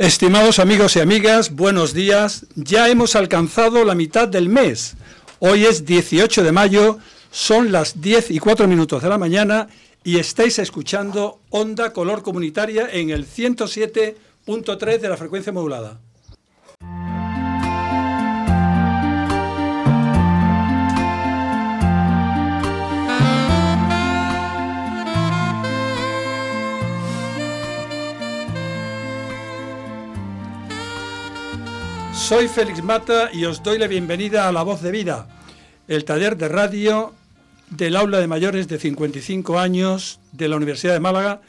Estimados amigos y amigas, buenos días. Ya hemos alcanzado la mitad del mes. Hoy es 18 de mayo, son las 10 y 4 minutos de la mañana y estáis escuchando Onda Color Comunitaria en el 107.3 de la frecuencia modulada. Soy Félix Mata y os doy la bienvenida a La Voz de Vida, el taller de radio del aula de mayores de 55 años de la Universidad de Málaga,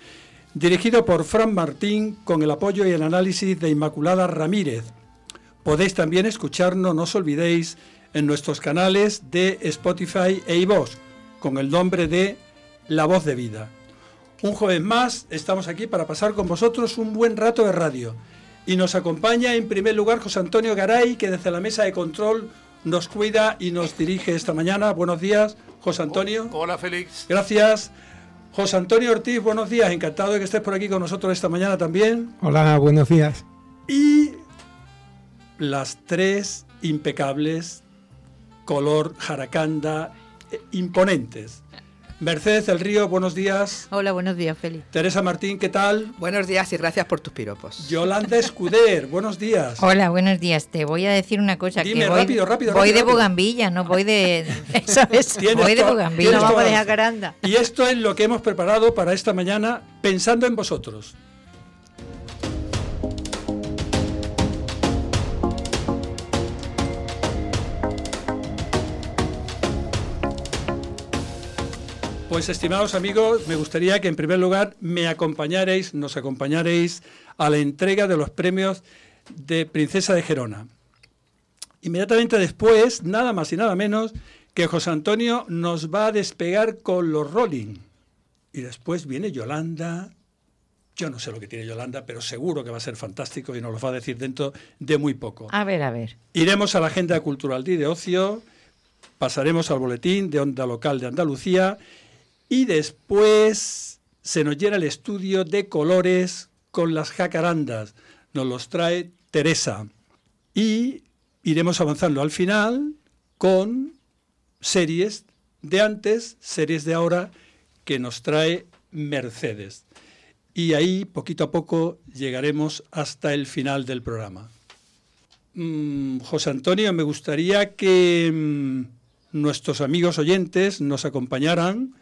dirigido por Fran Martín con el apoyo y el análisis de Inmaculada Ramírez. Podéis también escucharnos, no os olvidéis, en nuestros canales de Spotify e iVoox, con el nombre de La Voz de Vida. Un jueves más, estamos aquí para pasar con vosotros un buen rato de radio y nos acompaña en primer lugar José Antonio Garay, que desde la mesa de control nos cuida y nos dirige esta mañana. Buenos días, José Antonio. Hola, Félix. Gracias. José Antonio Ortiz, buenos días. Encantado de que estés por aquí con nosotros esta mañana también. Hola, buenos días. Y las tres impecables, color jaracanda, eh, imponentes. Mercedes del Río, buenos días. Hola, buenos días, Félix. Teresa Martín, ¿qué tal? Buenos días y gracias por tus piropos. Yolanda Escuder, buenos días. Hola, buenos días. Te voy a decir una cosa. Dime, que voy, rápido, rápido, Voy rápido, de rápido. Bogambilla, no voy de... Eso es, Tienes voy de Bogambilla. No vamos de Jacaranda. Y esto es lo que hemos preparado para esta mañana pensando en vosotros. Pues estimados amigos, me gustaría que en primer lugar me acompañaréis, nos acompañaréis a la entrega de los premios de Princesa de Gerona. Inmediatamente después, nada más y nada menos, que José Antonio nos va a despegar con los Rolling. Y después viene Yolanda. Yo no sé lo que tiene Yolanda, pero seguro que va a ser fantástico y nos lo va a decir dentro de muy poco. A ver, a ver. Iremos a la agenda cultural de ocio, pasaremos al boletín de Onda Local de Andalucía y después se nos llena el estudio de colores con las jacarandas. Nos los trae Teresa. Y iremos avanzando al final con series de antes, series de ahora que nos trae Mercedes. Y ahí, poquito a poco, llegaremos hasta el final del programa. Mm, José Antonio, me gustaría que mm, nuestros amigos oyentes nos acompañaran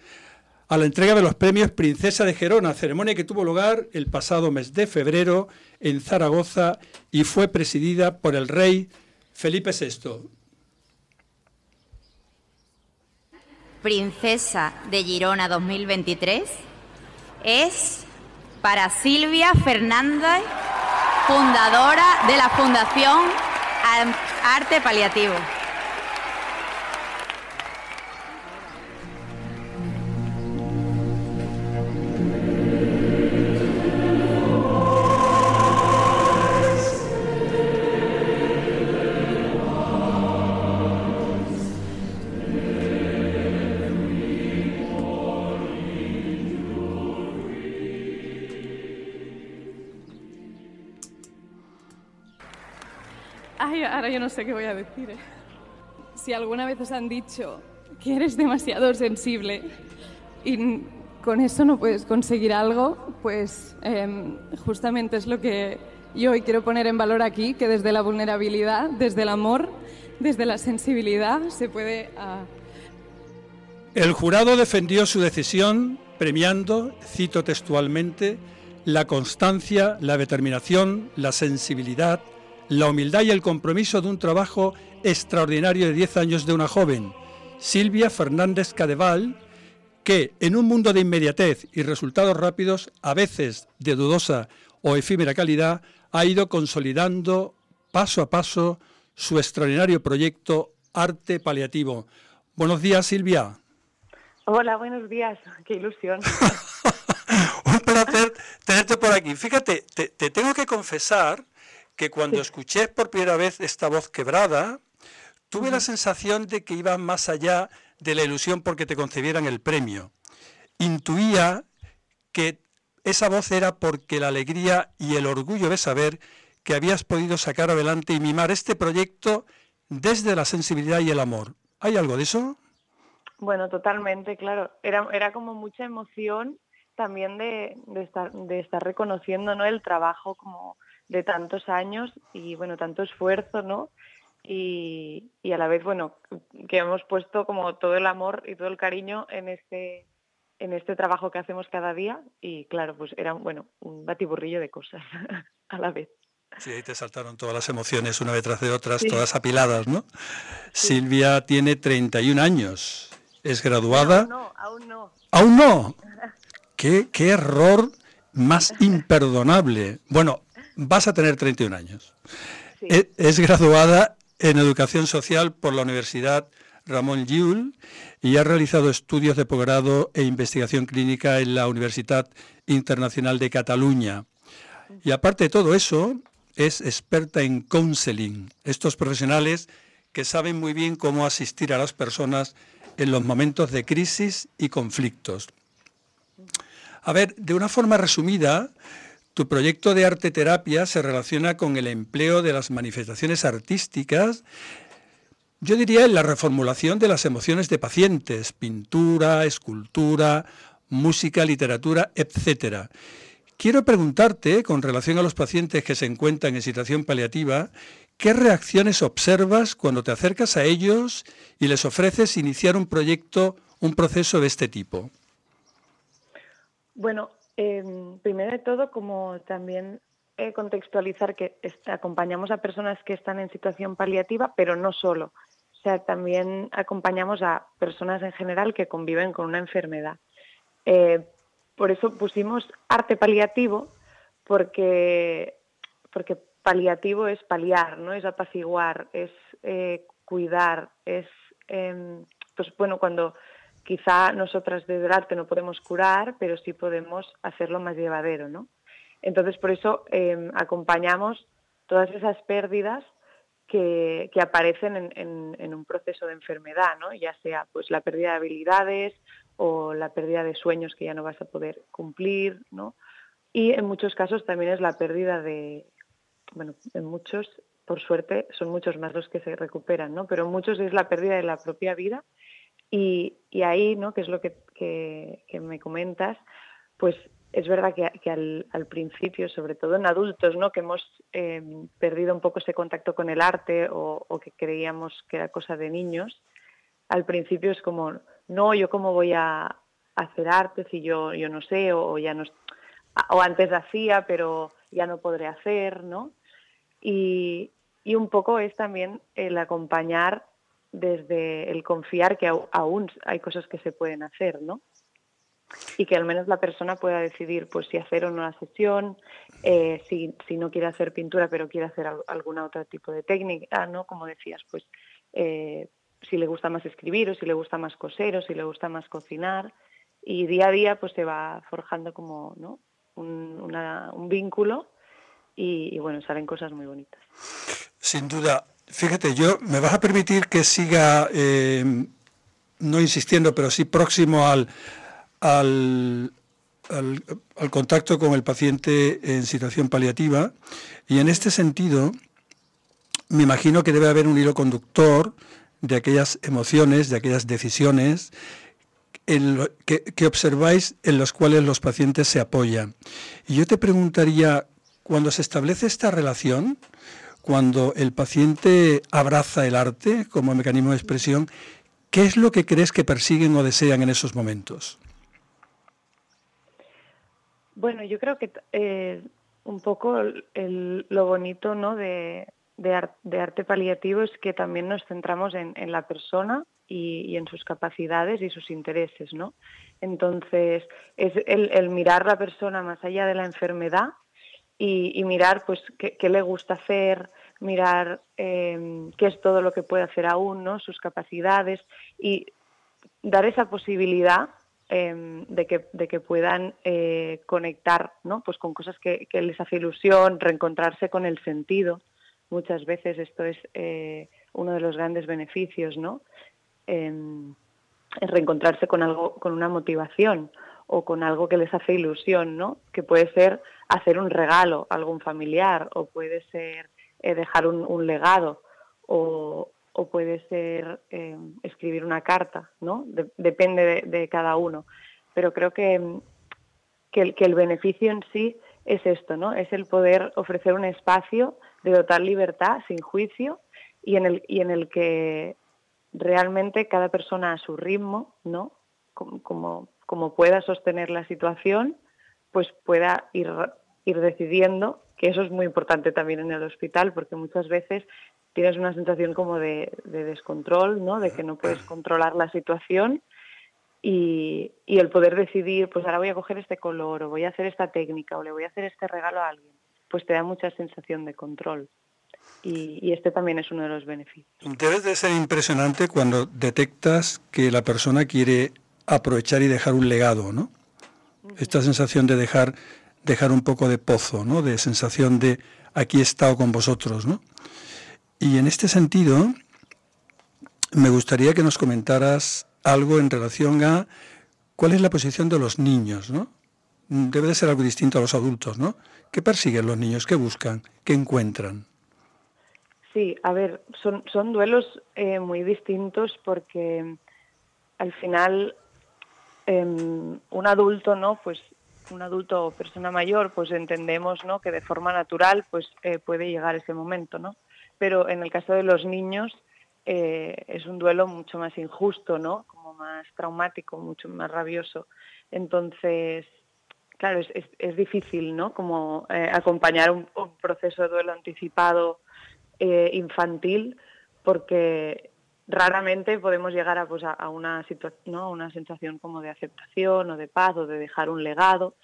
a la entrega de los premios Princesa de Gerona, ceremonia que tuvo lugar el pasado mes de febrero en Zaragoza y fue presidida por el rey Felipe VI. Princesa de Girona 2023 es para Silvia Fernández, fundadora de la Fundación Arte Paliativo. Ahora yo no sé qué voy a decir. ¿eh? Si alguna vez os han dicho que eres demasiado sensible y con eso no puedes conseguir algo, pues em, justamente es lo que yo hoy quiero poner en valor aquí, que desde la vulnerabilidad, desde el amor, desde la sensibilidad se puede... ah, El jurado defendió su decisión premiando, cito textualmente, la constancia, la determinación, la sensibilidad, la humildad y el compromiso de un trabajo extraordinario de 10 años de una joven, Silvia Fernández Cadeval, que en un mundo de inmediatez y resultados rápidos, a veces de dudosa o efímera calidad, ha ido consolidando paso a paso su extraordinario proyecto Arte Paliativo. Buenos días, Silvia. Hola, buenos días. Qué ilusión. Un placer tenerte por aquí. Fíjate, te, te tengo que confesar que cuando escuché por primera vez esta voz quebrada, tuve la sensación de que iba más allá de la ilusión porque te concedieran el premio. Intuía que esa voz era porque la alegría y el orgullo de saber que habías podido sacar adelante y mimar este proyecto desde la sensibilidad y el amor. ¿Hay algo de eso? Bueno, totalmente, claro. Era, era como mucha emoción también de, estar, de estar reconociendo ¿no? el trabajo como de tantos años y bueno, tanto esfuerzo, ¿no? Y, y, a la vez, bueno, que hemos puesto como todo el amor y todo el cariño en este, en este trabajo que hacemos cada día y claro, pues era bueno, un batiburrillo de cosas a la vez. Sí, ahí te saltaron todas las emociones una detrás de otras, todas apiladas, ¿no? Silvia tiene 31 años, es graduada. No, aún no. ¿Aún no? ¿Qué, qué error más imperdonable. Bueno, vas a tener 31 años. E, es, graduada en Educación Social por la Universidad Ramón Llull y ha realizado estudios de posgrado e investigación clínica en la Universidad Internacional de Cataluña. Y aparte de todo eso, es experta en counseling, estos profesionales que saben muy bien cómo asistir a las personas en los momentos de crisis y conflictos. A ver, de una forma resumida, tu proyecto de arte terapia se relaciona con el empleo de las manifestaciones artísticas, yo diría en la reformulación de las emociones de pacientes, pintura, escultura, música, literatura, etcétera. Quiero preguntarte, con relación a los pacientes que se encuentran en situación paliativa, ¿qué reacciones observas cuando te acercas a ellos y les ofreces iniciar un proyecto, un proceso de este tipo? Bueno, em, primero de todo, como también eh, contextualizar que acompañamos a personas que están en situación paliativa, pero no solo. O sea, también acompañamos a personas en general que conviven con una enfermedad. Eh, por eso pusimos arte paliativo, porque, porque paliativo es paliar, ¿no? Es apaciguar, es eh, cuidar, es, em, pues bueno, cuando quizá nosotras desde el arte no podemos curar, pero sí podemos hacerlo más llevadero, ¿no? Entonces, por eso em, acompañamos todas esas pérdidas que, aparecen en, en, un proceso de enfermedad, ¿no? ya sea pues la pérdida de habilidades o la pérdida de sueños que ya no vas a poder cumplir, ¿no? Y en muchos casos también es la pérdida de, bueno, en muchos, por suerte, son muchos más los que se recuperan, ¿no? Pero en muchos es la pérdida de la propia vida y, ahí, ¿no? Que es lo que, me comentas, pues es verdad que, al, principio, sobre todo en adultos, ¿no? que hemos eh, perdido un poco ese contacto con el arte o, que creíamos que era cosa de niños, al principio es como, no, yo cómo voy a hacer arte si yo, yo no sé, o, ya no, o antes hacía, pero ya no podré hacer, ¿no? Y un poco es también el acompañar desde el confiar que aún hay cosas que se pueden hacer, ¿no? Y que al menos la persona pueda decidir pues si hacer o no la sesión, eh, si, si, no quiere hacer pintura pero quiere hacer algún otro tipo de técnica, ¿no? Como decías, pues eh, si le gusta más escribir o si le gusta más coser o si le gusta más cocinar y día a día pues se va forjando como ¿no? un, un vínculo y, bueno, salen cosas muy bonitas. Sin duda. Fíjate, yo me vas a permitir que siga, eh, no insistiendo, pero sí próximo al, al, al, al, contacto con el paciente en situación paliativa. Y en este sentido, me imagino que debe haber un hilo conductor de aquellas emociones, de aquellas decisiones que, observáis en los cuales los pacientes se apoyan. Y yo te preguntaría, cuando se establece esta relación, cuando el paciente abraza el arte como mecanismo de expresión, ¿qué es lo que crees que persiguen o desean en esos momentos? Bueno, yo creo que eh, un poco lo bonito ¿no? de, arte paliativo es que también nos centramos en, la persona y, en sus capacidades y sus intereses, ¿no? Entonces, es el, mirar la persona más allá de la enfermedad y, mirar, pues, qué, le gusta hacer, mirar em, qué es todo lo que puede hacer aún, ¿no? Sus capacidades y dar esa posibilidad em, de, que, de que puedan eh, conectar ¿no? pues con cosas que, que, les hace ilusión, reencontrarse con el sentido muchas veces esto es eh, uno de los grandes beneficios, ¿no? En, reencontrarse con algo, con una motivación o con algo que les hace ilusión, ¿no? Que puede ser hacer un regalo a algún familiar o puede ser eh, dejar un, legado o, puede ser eh, escribir una carta, ¿no? depende de, cada uno. Pero creo que, que, el, beneficio en sí es esto, ¿no? Es el poder ofrecer un espacio de total libertad, sin juicio, y en el, y en el que realmente cada persona a su ritmo, ¿no? Como, como, pueda sostener la situación, pues pueda ir, ir decidiendo, que eso es muy importante también en el hospital, porque muchas veces tienes una sensación como de, de descontrol, ¿no? De que no puedes controlar la situación y, y, el poder decidir, pues ahora voy a coger este color o voy a hacer esta técnica o le voy a hacer este regalo a alguien, pues te da mucha sensación de control. Y, este también es uno de los beneficios. Debe de ser impresionante cuando detectas que la persona quiere aprovechar y dejar un legado, ¿no? Esta sensación de dejar, dejar un poco de pozo, ¿no? De sensación de aquí he estado con vosotros, ¿no? Y en este sentido, me gustaría que nos comentaras algo en relación a cuál es la posición de los niños, ¿no? Debe de ser algo distinto a los adultos, ¿no? ¿Qué persiguen los niños? ¿Qué buscan? ¿Qué encuentran? Sí, a ver, son, son duelos eh, muy distintos porque al final em, un adulto, ¿no? Pues un adulto o persona mayor, pues entendemos, ¿no? Que de forma natural, pues eh, puede llegar ese momento, ¿no? Pero en el caso de los niños eh, es un duelo mucho más injusto, ¿no? Como más traumático, mucho más rabioso. Entonces, claro, es, es, difícil, ¿no? Como acompañar un, proceso de duelo anticipado eh, infantil porque raramente podemos llegar a, pues, a, una, ¿no? una sensación como de aceptación o de paz o de dejar un legado,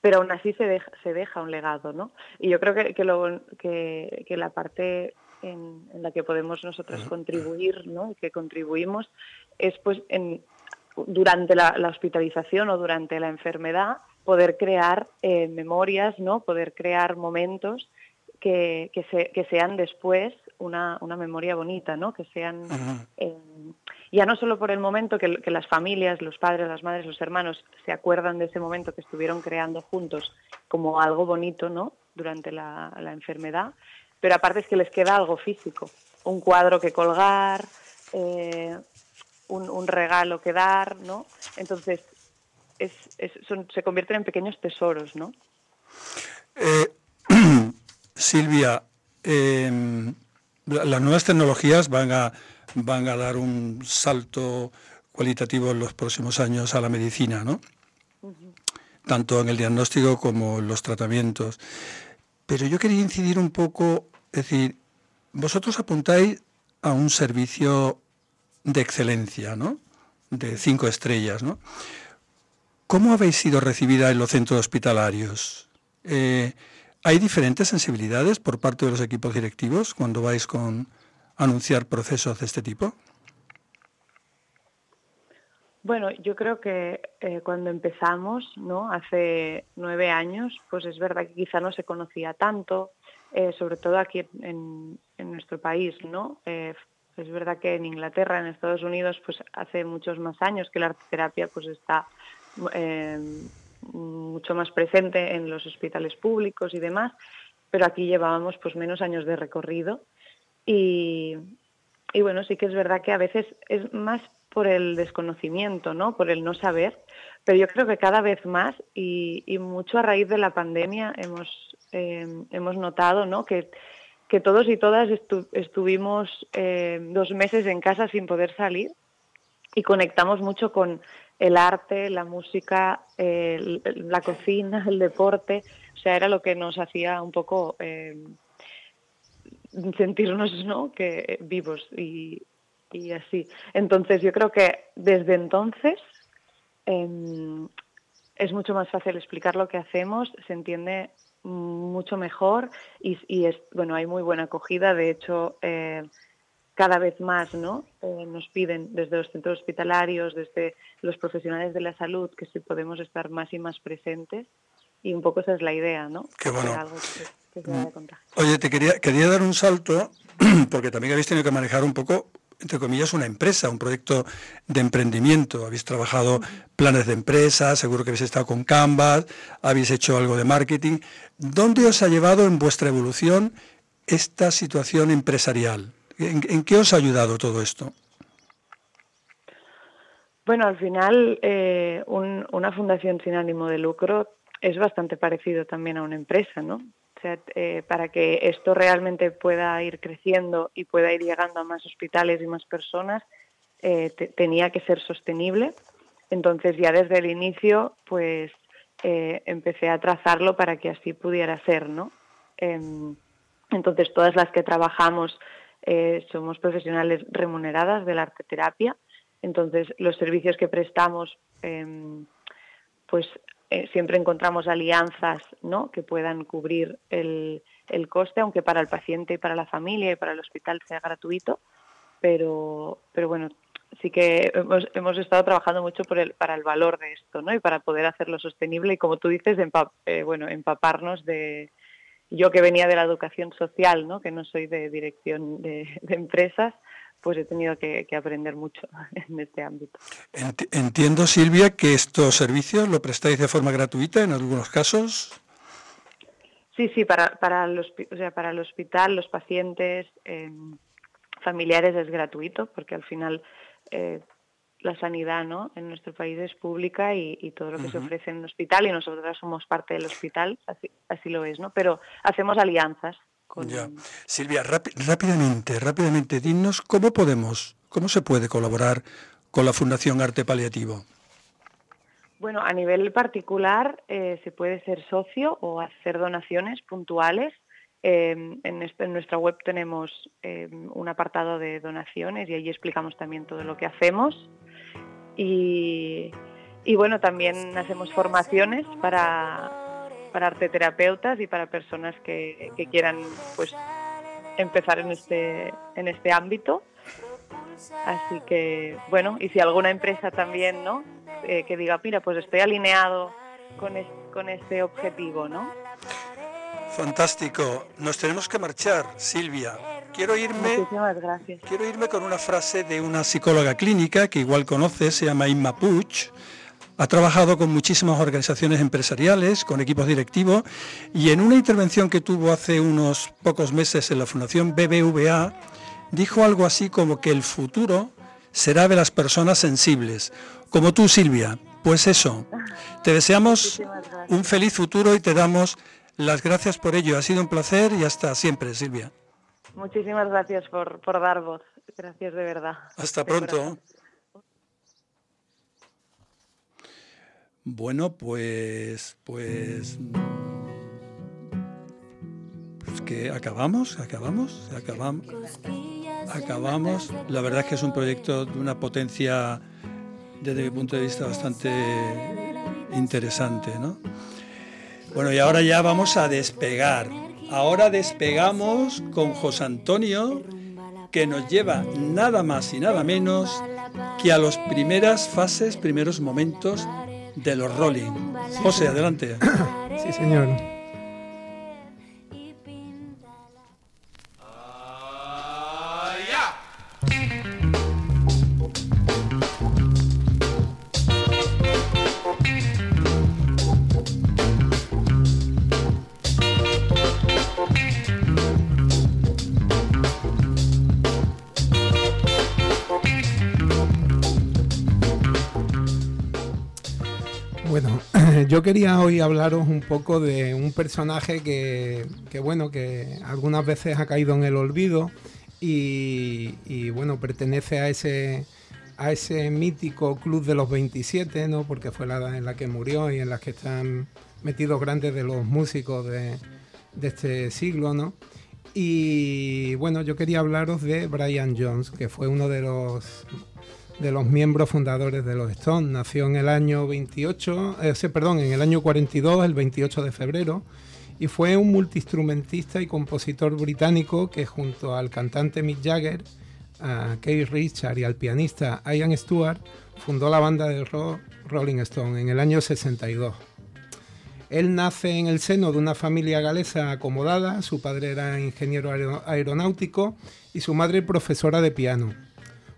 pero aún así se deja, se deja un legado, ¿no? Y yo creo que, que, lo, que, que la parte en, la que podemos nosotros contribuir, ¿no? Y que contribuimos es pues en, durante la, hospitalización o durante la enfermedad poder crear eh, memorias, ¿no? Poder crear momentos que, que, sean después una, una, memoria bonita, ¿no? Que sean eh, ya no solo por el momento que, las familias, los padres, las madres, los hermanos se acuerdan de ese momento que estuvieron creando juntos como algo bonito, ¿no? Durante la, enfermedad, pero aparte es que les queda algo físico, un cuadro que colgar, eh, un, regalo que dar, ¿no? Entonces es, se convierten en pequeños tesoros, ¿no? Eh, Silvia, em, las nuevas tecnologías van a, van a dar un salto cualitativo en los próximos años a la medicina, ¿no? Tanto en el diagnóstico como en los tratamientos. Pero yo quería incidir un poco, es decir, vosotros apuntáis a un servicio de excelencia, ¿no? De cinco estrellas, ¿no? ¿Cómo habéis sido recibida en los centros hospitalarios? Eh, ¿Hay diferentes sensibilidades por parte de los equipos directivos cuando vais con anunciar procesos de este tipo? Bueno, yo creo que eh, cuando empezamos, ¿no? Hace nueve años, pues es verdad que quizá no se conocía tanto, eh, sobre todo aquí en, nuestro país, ¿no? Eh, es verdad que en Inglaterra, en Estados Unidos, pues hace muchos más años que la arteterapia pues está mucho más presente en los hospitales públicos y demás, pero aquí llevábamos pues menos años de recorrido y, y bueno, sí que es verdad que a veces es más por el desconocimiento, ¿no? Por el no saber, pero yo creo que cada vez más y, mucho a raíz de la pandemia hemos, eh, hemos notado, ¿no? Que, que todos y todas estuvimos eh, dos meses en casa sin poder salir y conectamos mucho con el arte, la música, la cocina, el deporte, o sea, era lo que nos hacía un poco eh, sentirnos ¿no? que vivos y, así. Entonces yo creo que desde entonces em, es mucho más fácil explicar lo que hacemos, se entiende mucho mejor y, y es, bueno, hay muy buena acogida, de hecho... Cada vez más ¿no? Eh, nos piden desde los centros hospitalarios, desde los profesionales de la salud, que si podemos estar más y más presentes. Y un poco esa es la idea, ¿no? Qué bueno. Mm. Oye, te quería, quería dar un salto, porque también habéis tenido que manejar un poco entre comillas, una empresa, un proyecto de emprendimiento. Habéis trabajado planes de empresa, seguro que habéis estado con Canvas, habéis hecho algo de marketing. ¿Dónde os ha llevado en vuestra evolución esta situación empresarial? ¿En, qué os ha ayudado todo esto? Bueno, al final, eh, una fundación sin ánimo de lucro es bastante parecido también a una empresa, ¿no? O sea, eh, para que esto realmente pueda ir creciendo y pueda ir llegando a más hospitales y más personas, eh, tenía que ser sostenible. Entonces ya desde el inicio, pues empecé a trazarlo para que así pudiera ser, ¿no? Em, entonces todas las que trabajamos somos profesionales remuneradas de la arte terapia. Entonces los servicios que prestamos, em, pues eh, siempre encontramos alianzas ¿no? que puedan cubrir el, el, coste, aunque para el paciente y para la familia y para el hospital sea gratuito. Pero, pero bueno, sí que hemos, hemos estado trabajando mucho por el, para el valor de esto ¿no? y para poder hacerlo sostenible y, como tú dices, eh, bueno, empaparnos de... Yo que venía de la educación social, ¿no? que no soy de dirección de empresas, pues he tenido que, aprender mucho en este ámbito. Entiendo, Silvia, que estos servicios lo prestáis de forma gratuita en algunos casos. Sí, sí, para, para, los, o sea, para el hospital, los pacientes, em, familiares es gratuito, porque al final eh, la sanidad ¿no? en nuestro país es pública y, todo lo que se ofrece en el hospital, y nosotros somos parte del hospital, así, así lo es, ¿no? Pero hacemos alianzas ya. Silvia, rápidamente, rápidamente, dinos cómo podemos, cómo se puede colaborar con la Fundación Arte Paliativo. Bueno, a nivel particular eh, se puede ser socio o hacer donaciones puntuales. Em, este, en, nuestra web tenemos em, un apartado de donaciones y allí explicamos también todo lo que hacemos. Y, bueno, también hacemos formaciones para, para arteterapeutas y para personas que, quieran pues empezar en este, en este ámbito. Así que, bueno, y si alguna empresa también, ¿no? Eh, que diga, mira, pues estoy alineado con, con este objetivo, ¿no? Fantástico. Nos tenemos que marchar, Silvia. Quiero irme, Muchísimas gracias. quiero irme con una frase de una psicóloga clínica que igual conoces, se llama Inma Puch, ha trabajado con muchísimas organizaciones empresariales, con equipos directivos, y en una intervención que tuvo hace unos pocos meses en la Fundación BBVA, dijo algo así como que el futuro será de las personas sensibles, como tú, Silvia. Pues eso, te deseamos un feliz futuro y te damos las gracias por ello. Ha sido un placer y hasta siempre, Silvia. Muchísimas gracias por, por dar voz. Gracias de verdad. Hasta pronto. Bueno, pues, pues, pues que acabamos, acabamos, acabamos, acabamos. La verdad es que es un proyecto de una potencia, desde mi punto de vista, bastante interesante, ¿no? Bueno, y ahora ya vamos a despegar. Ahora despegamos con José Antonio, que nos lleva nada más y nada menos que a las primeras fases, primeros momentos de los Rolling. José, adelante. sí, señor. yo quería hoy hablaros un poco de un personaje que, bueno, que algunas veces ha caído en el olvido y, bueno, pertenece a ese mítico club de los 27, ¿no? Porque fue la edad en la que murió y en la que están metidos grandes de los músicos de, de este siglo, ¿no? Y bueno, yo quería hablaros de Brian Jones, que fue uno de los de los miembros fundadores de los Stones. Nació en el año 28, eh, perdón, en el año 42, el 28 de febrero, y fue un multiinstrumentista y compositor británico que junto al cantante Mick Jagger, a Keith Richard y al pianista Ian Stewart fundó la banda de rock Rolling Stone en el año 62. Él nace en el seno de una familia galesa acomodada, su padre era ingeniero aeronáutico y su madre profesora de piano.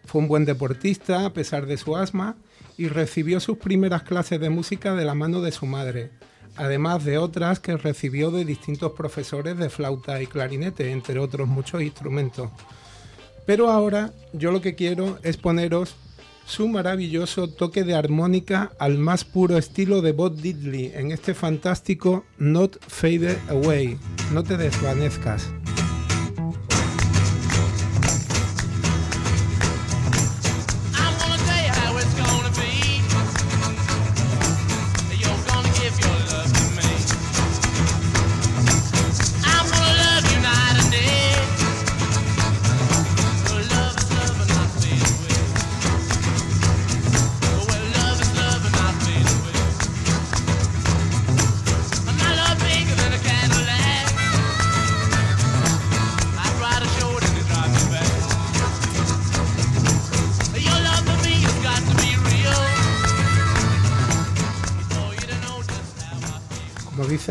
Fue un buen deportista a pesar de su asma y recibió sus primeras clases de música de la mano de su madre, además de otras que recibió de distintos profesores de flauta y clarinete, entre otros muchos instrumentos. Pero ahora yo lo que quiero es poneros su maravilloso toque de armónica al más puro estilo de Bob Diddley en este fantástico Not Faded Away, no te desvanezcas.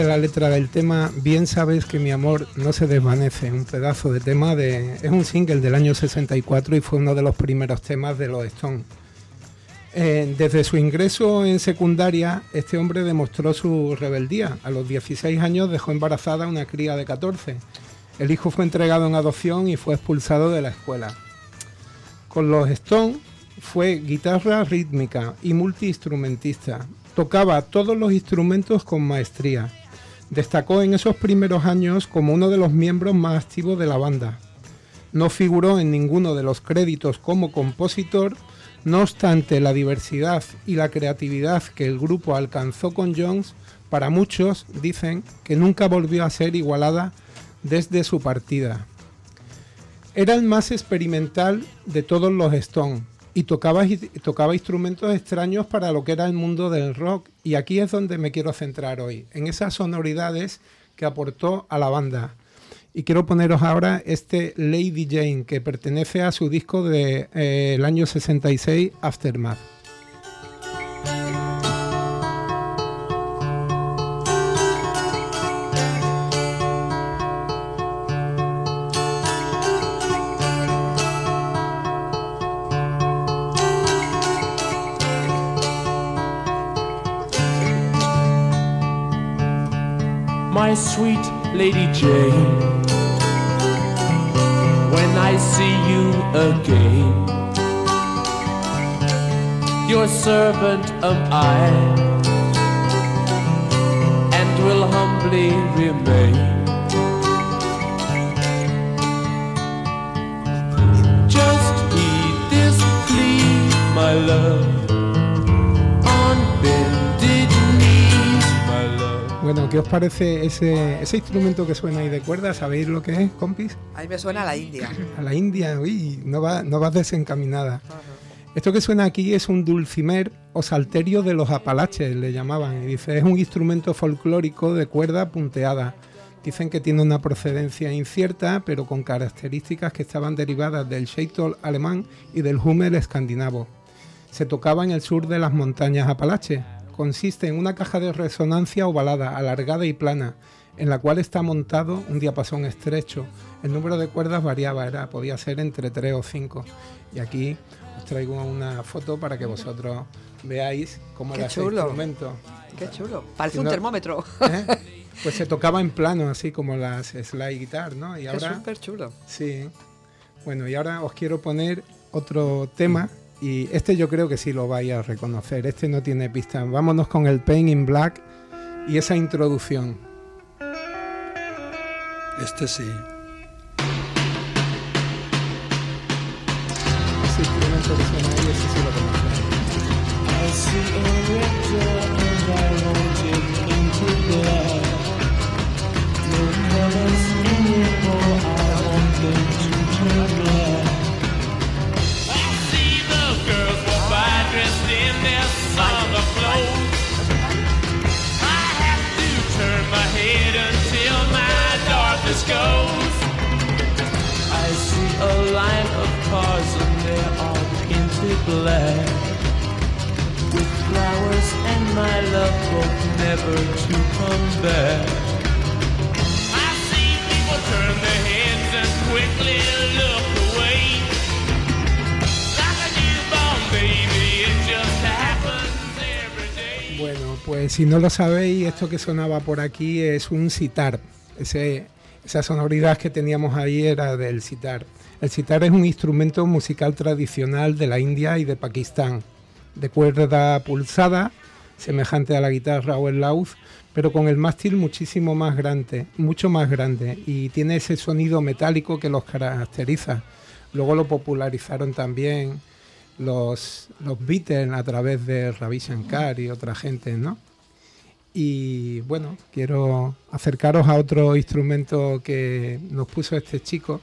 La letra del tema, bien sabes que mi amor no se desvanece, un pedazo de tema de... Es un single del año 64 y fue uno de los primeros temas de los Stones. Eh, desde su ingreso en secundaria, este hombre demostró su rebeldía. A los 16 años dejó embarazada una cría de 14. El hijo fue entregado en adopción y fue expulsado de la escuela. Con los Stones fue guitarra rítmica y multiinstrumentista. Tocaba todos los instrumentos con maestría. Destacó en esos primeros años como uno de los miembros más activos de la banda. No figuró en ninguno de los créditos como compositor, no obstante la diversidad y la creatividad que el grupo alcanzó con Jones, para muchos dicen que nunca volvió a ser igualada desde su partida. Era el más experimental de todos los Stones, y tocaba, tocaba instrumentos extraños para lo que era el mundo del rock. Y aquí es donde me quiero centrar hoy, en esas sonoridades que aportó a la banda. Y quiero poneros ahora este Lady Jane, que pertenece a su disco del de, eh, año 66, Aftermath. Sweet Lady Jane. When I see you again, your servant am I, and will humbly remain. Just heed this plea, my love. Bueno, ¿qué os parece ese, ese instrumento que suena ahí de cuerda? ¿Sabéis lo que es, compis? A mí me suena a la India. A la India, uy, no, va, no vas desencaminada. Esto que suena aquí es un dulcimer o salterio de los Apalaches, le llamaban. Y dice, es un instrumento folclórico de cuerda punteada. Dicen que tiene una procedencia incierta, pero con características que estaban derivadas del Scheitol alemán y del Hummel escandinavo. Se tocaba en el sur de las montañas Apalaches consiste en una caja de resonancia ovalada, alargada y plana, en la cual está montado un diapasón estrecho. El número de cuerdas variaba, era, podía ser entre 3 o 5. Y aquí os traigo una foto para que vosotros veáis cómo era ese instrumento. Qué chulo, parece un termómetro. ¿eh? Pues se tocaba en plano, así como las slide guitar, ¿no? Y ahora, súper chulo. Sí. Bueno, y ahora os quiero poner otro tema y este yo creo que sí lo vais a reconocer. Este no tiene pista. Vámonos con el Pain in Black y esa introducción. Este sí. Bueno, pues si no lo sabéis, esto que sonaba por aquí es un sitar. Ese, esa sonoridad que teníamos ahí era del sitar. El sitar es un instrumento musical tradicional de la India y de Pakistán, de cuerda pulsada semejante a la guitarra o el laúd, pero con el mástil muchísimo más grande, mucho más grande, y tiene ese sonido metálico que los caracteriza. Luego lo popularizaron también los, los Beatles a través de Ravi Shankar y otra gente, ¿no? Y bueno, quiero acercaros a otro instrumento que nos puso este chico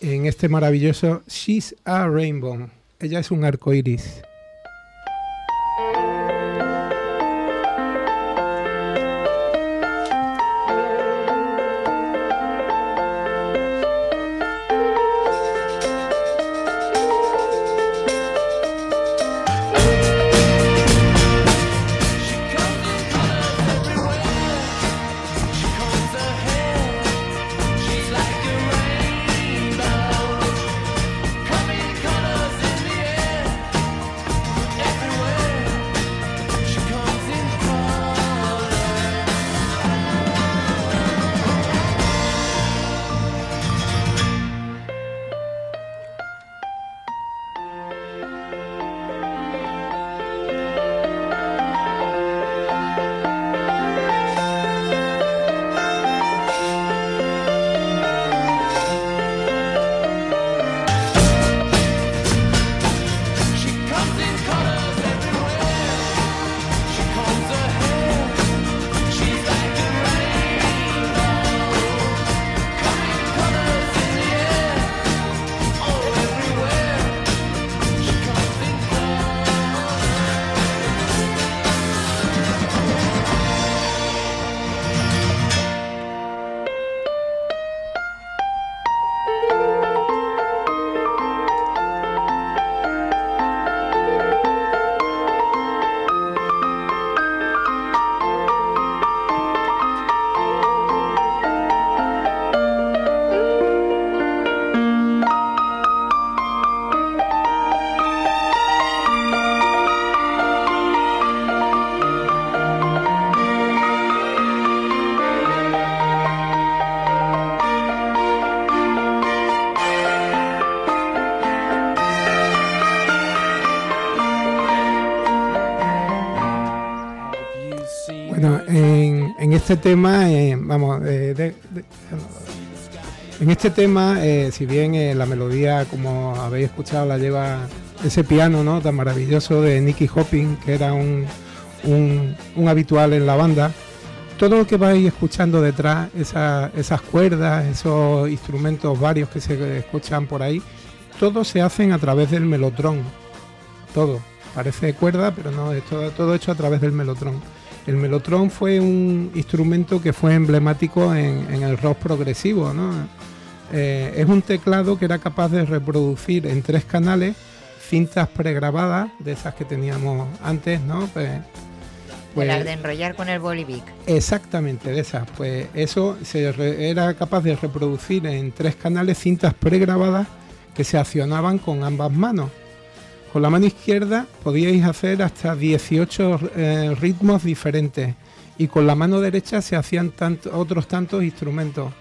en este maravilloso She's a Rainbow. Ella es un arco iris. Este tema, eh, vamos, eh, en este tema, eh, si bien la melodía, como habéis escuchado, la lleva ese piano, ¿no? Tan maravilloso de Nicky Hopping, que era un, habitual en la banda. Todo lo que vais escuchando detrás, esa- esas cuerdas, esos instrumentos varios que se escuchan por ahí, todos se hacen a través del melotrón. Todo. Parece cuerda, pero no, es todo, todo hecho a través del melotrón. El melotrón fue un instrumento que fue emblemático en, en el rock progresivo. ¿no? Eh, es un teclado que era capaz de reproducir en tres canales cintas pregrabadas, de esas que teníamos antes, ¿no? Pues, De pues- las de enrollar con el bolivic. Exactamente, de esas. Pues eso se re- era capaz de reproducir en tres canales cintas pregrabadas que se accionaban con ambas manos. Con la mano izquierda podíais hacer hasta 18 eh, ritmos diferentes y con la mano derecha se hacían tant- otros tantos instrumentos.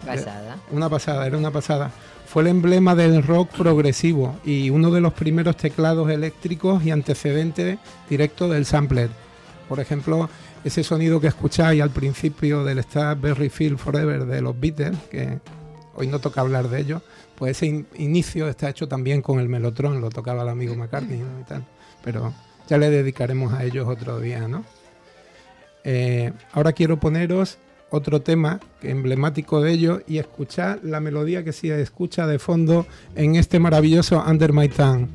Qué pasada. Una pasada, era una pasada. Fue el emblema del rock progresivo y uno de los primeros teclados eléctricos y antecedentes directo del sampler. Por ejemplo, ese sonido que escucháis al principio del Starberry Field Forever de los Beatles, que hoy no toca hablar de ello, pues ese in- inicio está hecho también con el melotron, lo tocaba el amigo McCartney y tal. Pero ya le dedicaremos a ellos otro día, ¿no? Eh, ahora quiero poneros otro tema emblemático de ello y escuchar la melodía que se escucha de fondo en este maravilloso Under My Tongue.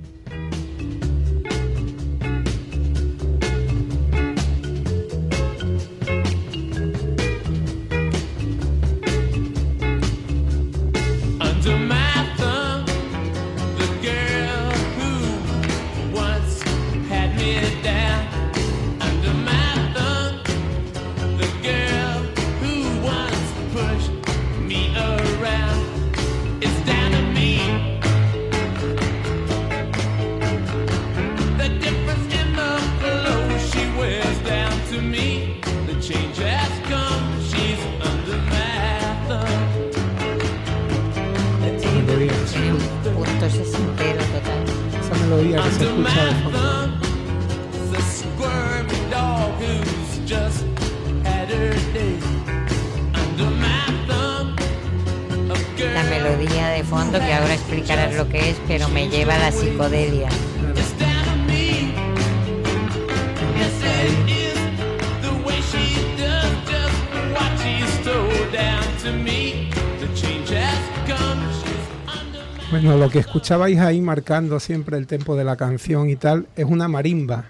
It's that. Come. She's under my Bueno, lo que escuchabais ahí marcando siempre el tempo de la canción y tal es una marimba.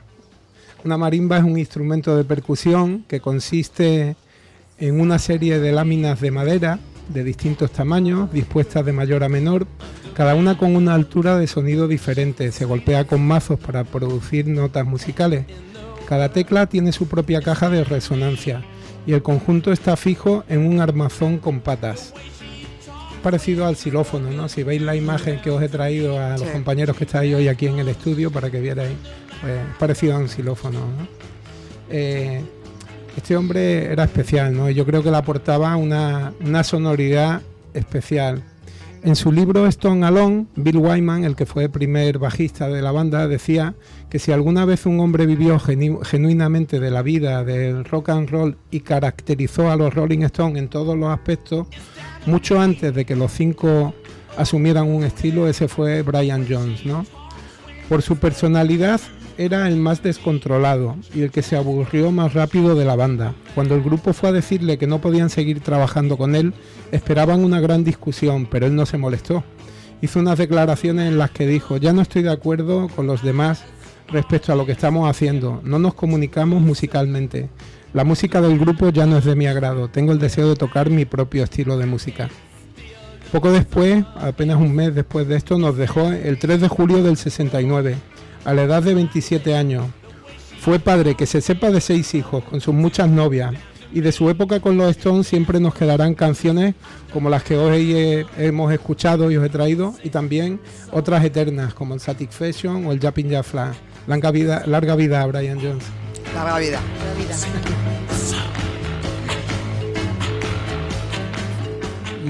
Una marimba es un instrumento de percusión que consiste en una serie de láminas de madera de distintos tamaños, dispuestas de mayor a menor, cada una con una altura de sonido diferente. Se golpea con mazos para producir notas musicales. Cada tecla tiene su propia caja de resonancia y el conjunto está fijo en un armazón con patas parecido al xilófono, ¿no? Si veis la imagen que os he traído a los Sí. compañeros que estáis hoy aquí en el estudio para que vierais, pues parecido a un xilófono, ¿no? Eh, este hombre era especial, ¿no? Yo creo que le aportaba una, una sonoridad especial. En su libro Stone Alone, Bill Wyman, el que fue el primer bajista de la banda, decía que si alguna vez un hombre vivió genu- genuinamente de la vida del rock and roll y caracterizó a los Rolling Stones en todos los aspectos, mucho antes de que los cinco asumieran un estilo, ese fue Brian Jones, ¿no? Por su personalidad era el más descontrolado y el que se aburrió más rápido de la banda. Cuando el grupo fue a decirle que no podían seguir trabajando con él, esperaban una gran discusión, pero él no se molestó. Hizo unas declaraciones en las que dijo, ya no estoy de acuerdo con los demás respecto a lo que estamos haciendo, no nos comunicamos musicalmente. La música del grupo ya no es de mi agrado, tengo el deseo de tocar mi propio estilo de música. Poco después, apenas un mes después de esto, nos dejó el 3 de julio del 69, a la edad de 27 años. Fue padre que se sepa de seis hijos, con sus muchas novias, y de su época con los Stones siempre nos quedarán canciones como las que hoy hemos escuchado y os he traído, y también otras eternas como el Satisfaction o el Jumping Jack Flash. Larga vida, larga vida a Brian Jones. Larga vida.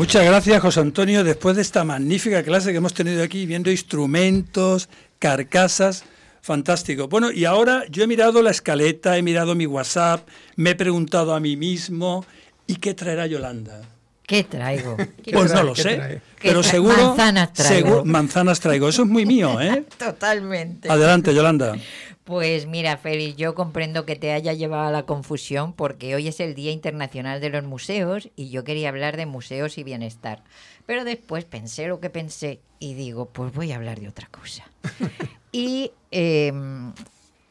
Muchas gracias, José Antonio. Después de esta magnífica clase que hemos tenido aquí, viendo instrumentos, carcasas, fantástico. Bueno, y ahora yo he mirado la escaleta, he mirado mi WhatsApp, me he preguntado a mí mismo, ¿y qué traerá Yolanda? ¿Qué traigo? Pues no lo ¿Qué sé, trae? pero ¿Qué seguro, manzanas traigo? seguro- manzanas traigo. Eso es muy mío, ¿eh? Totalmente. Adelante, Yolanda. Pues mira, Félix, yo comprendo que te haya llevado a la confusión porque hoy es el Día Internacional de los Museos y yo quería hablar de museos y bienestar. Pero después pensé lo que pensé y digo, pues voy a hablar de otra cosa. y eh,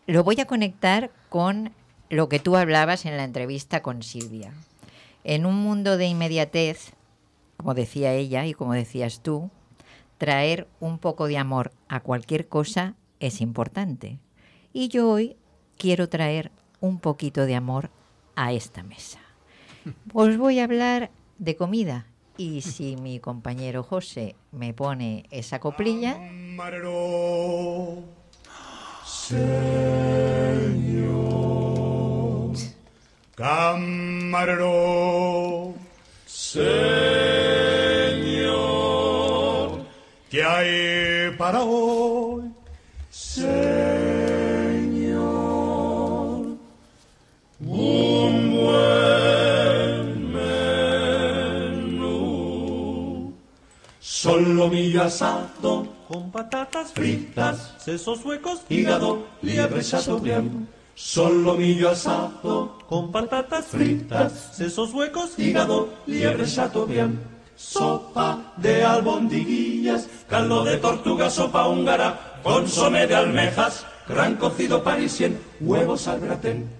lo voy a conectar con lo que tú hablabas en la entrevista con Silvia. En un mundo de inmediatez, como decía ella y como decías tú, traer un poco de amor a cualquier cosa es importante. Y yo hoy quiero traer un poquito de amor a esta mesa. Os voy a hablar de comida. Y si mi compañero José me pone esa coplilla, Camarero, Señor. Camarero, Señor. ¿Qué hay para hoy? Solomillo asado con patatas fritas, sesos huecos, hígado, liebre chateaubriand. Solomillo asado con patatas fritas, sesos huecos, hígado, liebre chateaubriand. Sopa de albondiguillas, caldo de tortuga, sopa húngara, consomé de almejas, gran cocido parisien, huevos al gratén.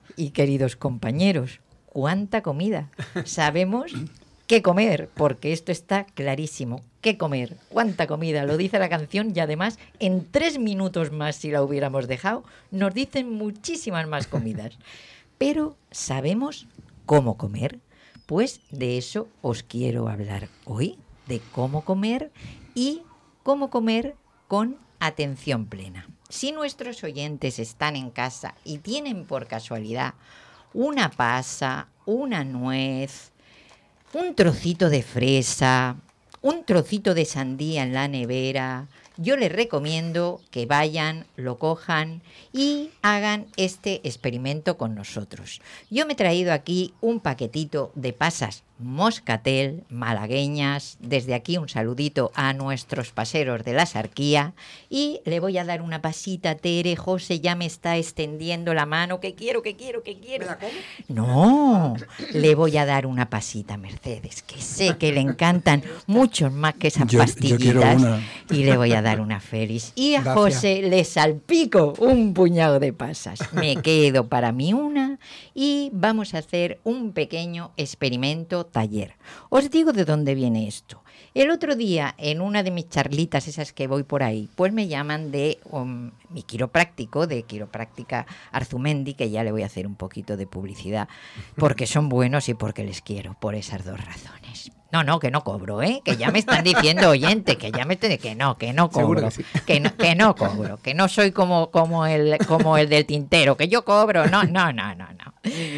y queridos compañeros, cuánta comida. Sabemos ¿Qué comer? Porque esto está clarísimo. ¿Qué comer? ¿Cuánta comida? Lo dice la canción y además en tres minutos más, si la hubiéramos dejado, nos dicen muchísimas más comidas. Pero ¿sabemos cómo comer? Pues de eso os quiero hablar hoy, de cómo comer y cómo comer con atención plena. Si nuestros oyentes están en casa y tienen por casualidad una pasa, una nuez, un trocito de fresa, un trocito de sandía en la nevera, yo les recomiendo que vayan, lo cojan y hagan este experimento con nosotros. Yo me he traído aquí un paquetito de pasas moscatel, malagueñas. Desde aquí un saludito a nuestros paseros de la sarquía. Y le voy a dar una pasita a Tere. José ya me está extendiendo la mano. Que quiero, que quiero, que quiero. No, le voy a dar una pasita a Mercedes, que sé que le encantan muchos más que esas Yo- pastillitas. Y le voy a dar una feliz. Y a Gracias. José le salpico un puñado de pasas. Me quedo para mí una y vamos a hacer un pequeño experimento taller. Os digo de dónde viene esto. El otro día, en una de mis charlitas, esas que voy por ahí, pues me llaman de um, mi quiropráctico, de quiropráctica Arzumendi, que ya le voy a hacer un poquito de publicidad, porque son buenos y porque les quiero, por esas dos razones. No, no, que no cobro, ¿eh? Que ya me están diciendo oyente, que ya me están que no, que no cobro, que sí. que no, que no cobro, que no soy como, como, el, como el del tintero, que yo cobro, no, no, no, no, no.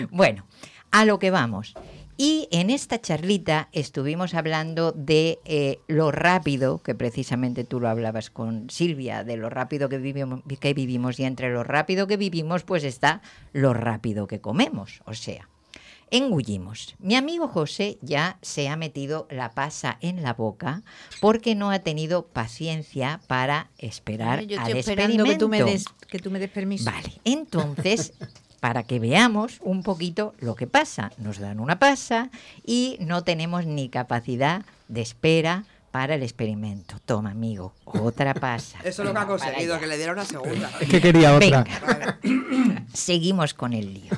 Bueno, a lo que vamos. Y en esta charlita estuvimos hablando de eh, lo rápido, que precisamente tú lo hablabas con Silvia, de lo rápido que vivimos, que vivimos y entre lo rápido que vivimos pues está lo rápido que comemos, o sea, engullimos. Mi amigo José ya se ha metido la pasa en la boca porque no ha tenido paciencia para esperar Yo al esperando que tú, me experimento. des, que tú me des permiso. Vale, entonces, para que veamos un poquito lo que pasa, nos dan una pasa y no tenemos ni capacidad de espera para el experimento. Toma, amigo, otra pasa. Eso es lo que ha conseguido, que le diera una segunda. Es que quería otra. Venga, seguimos con el lío.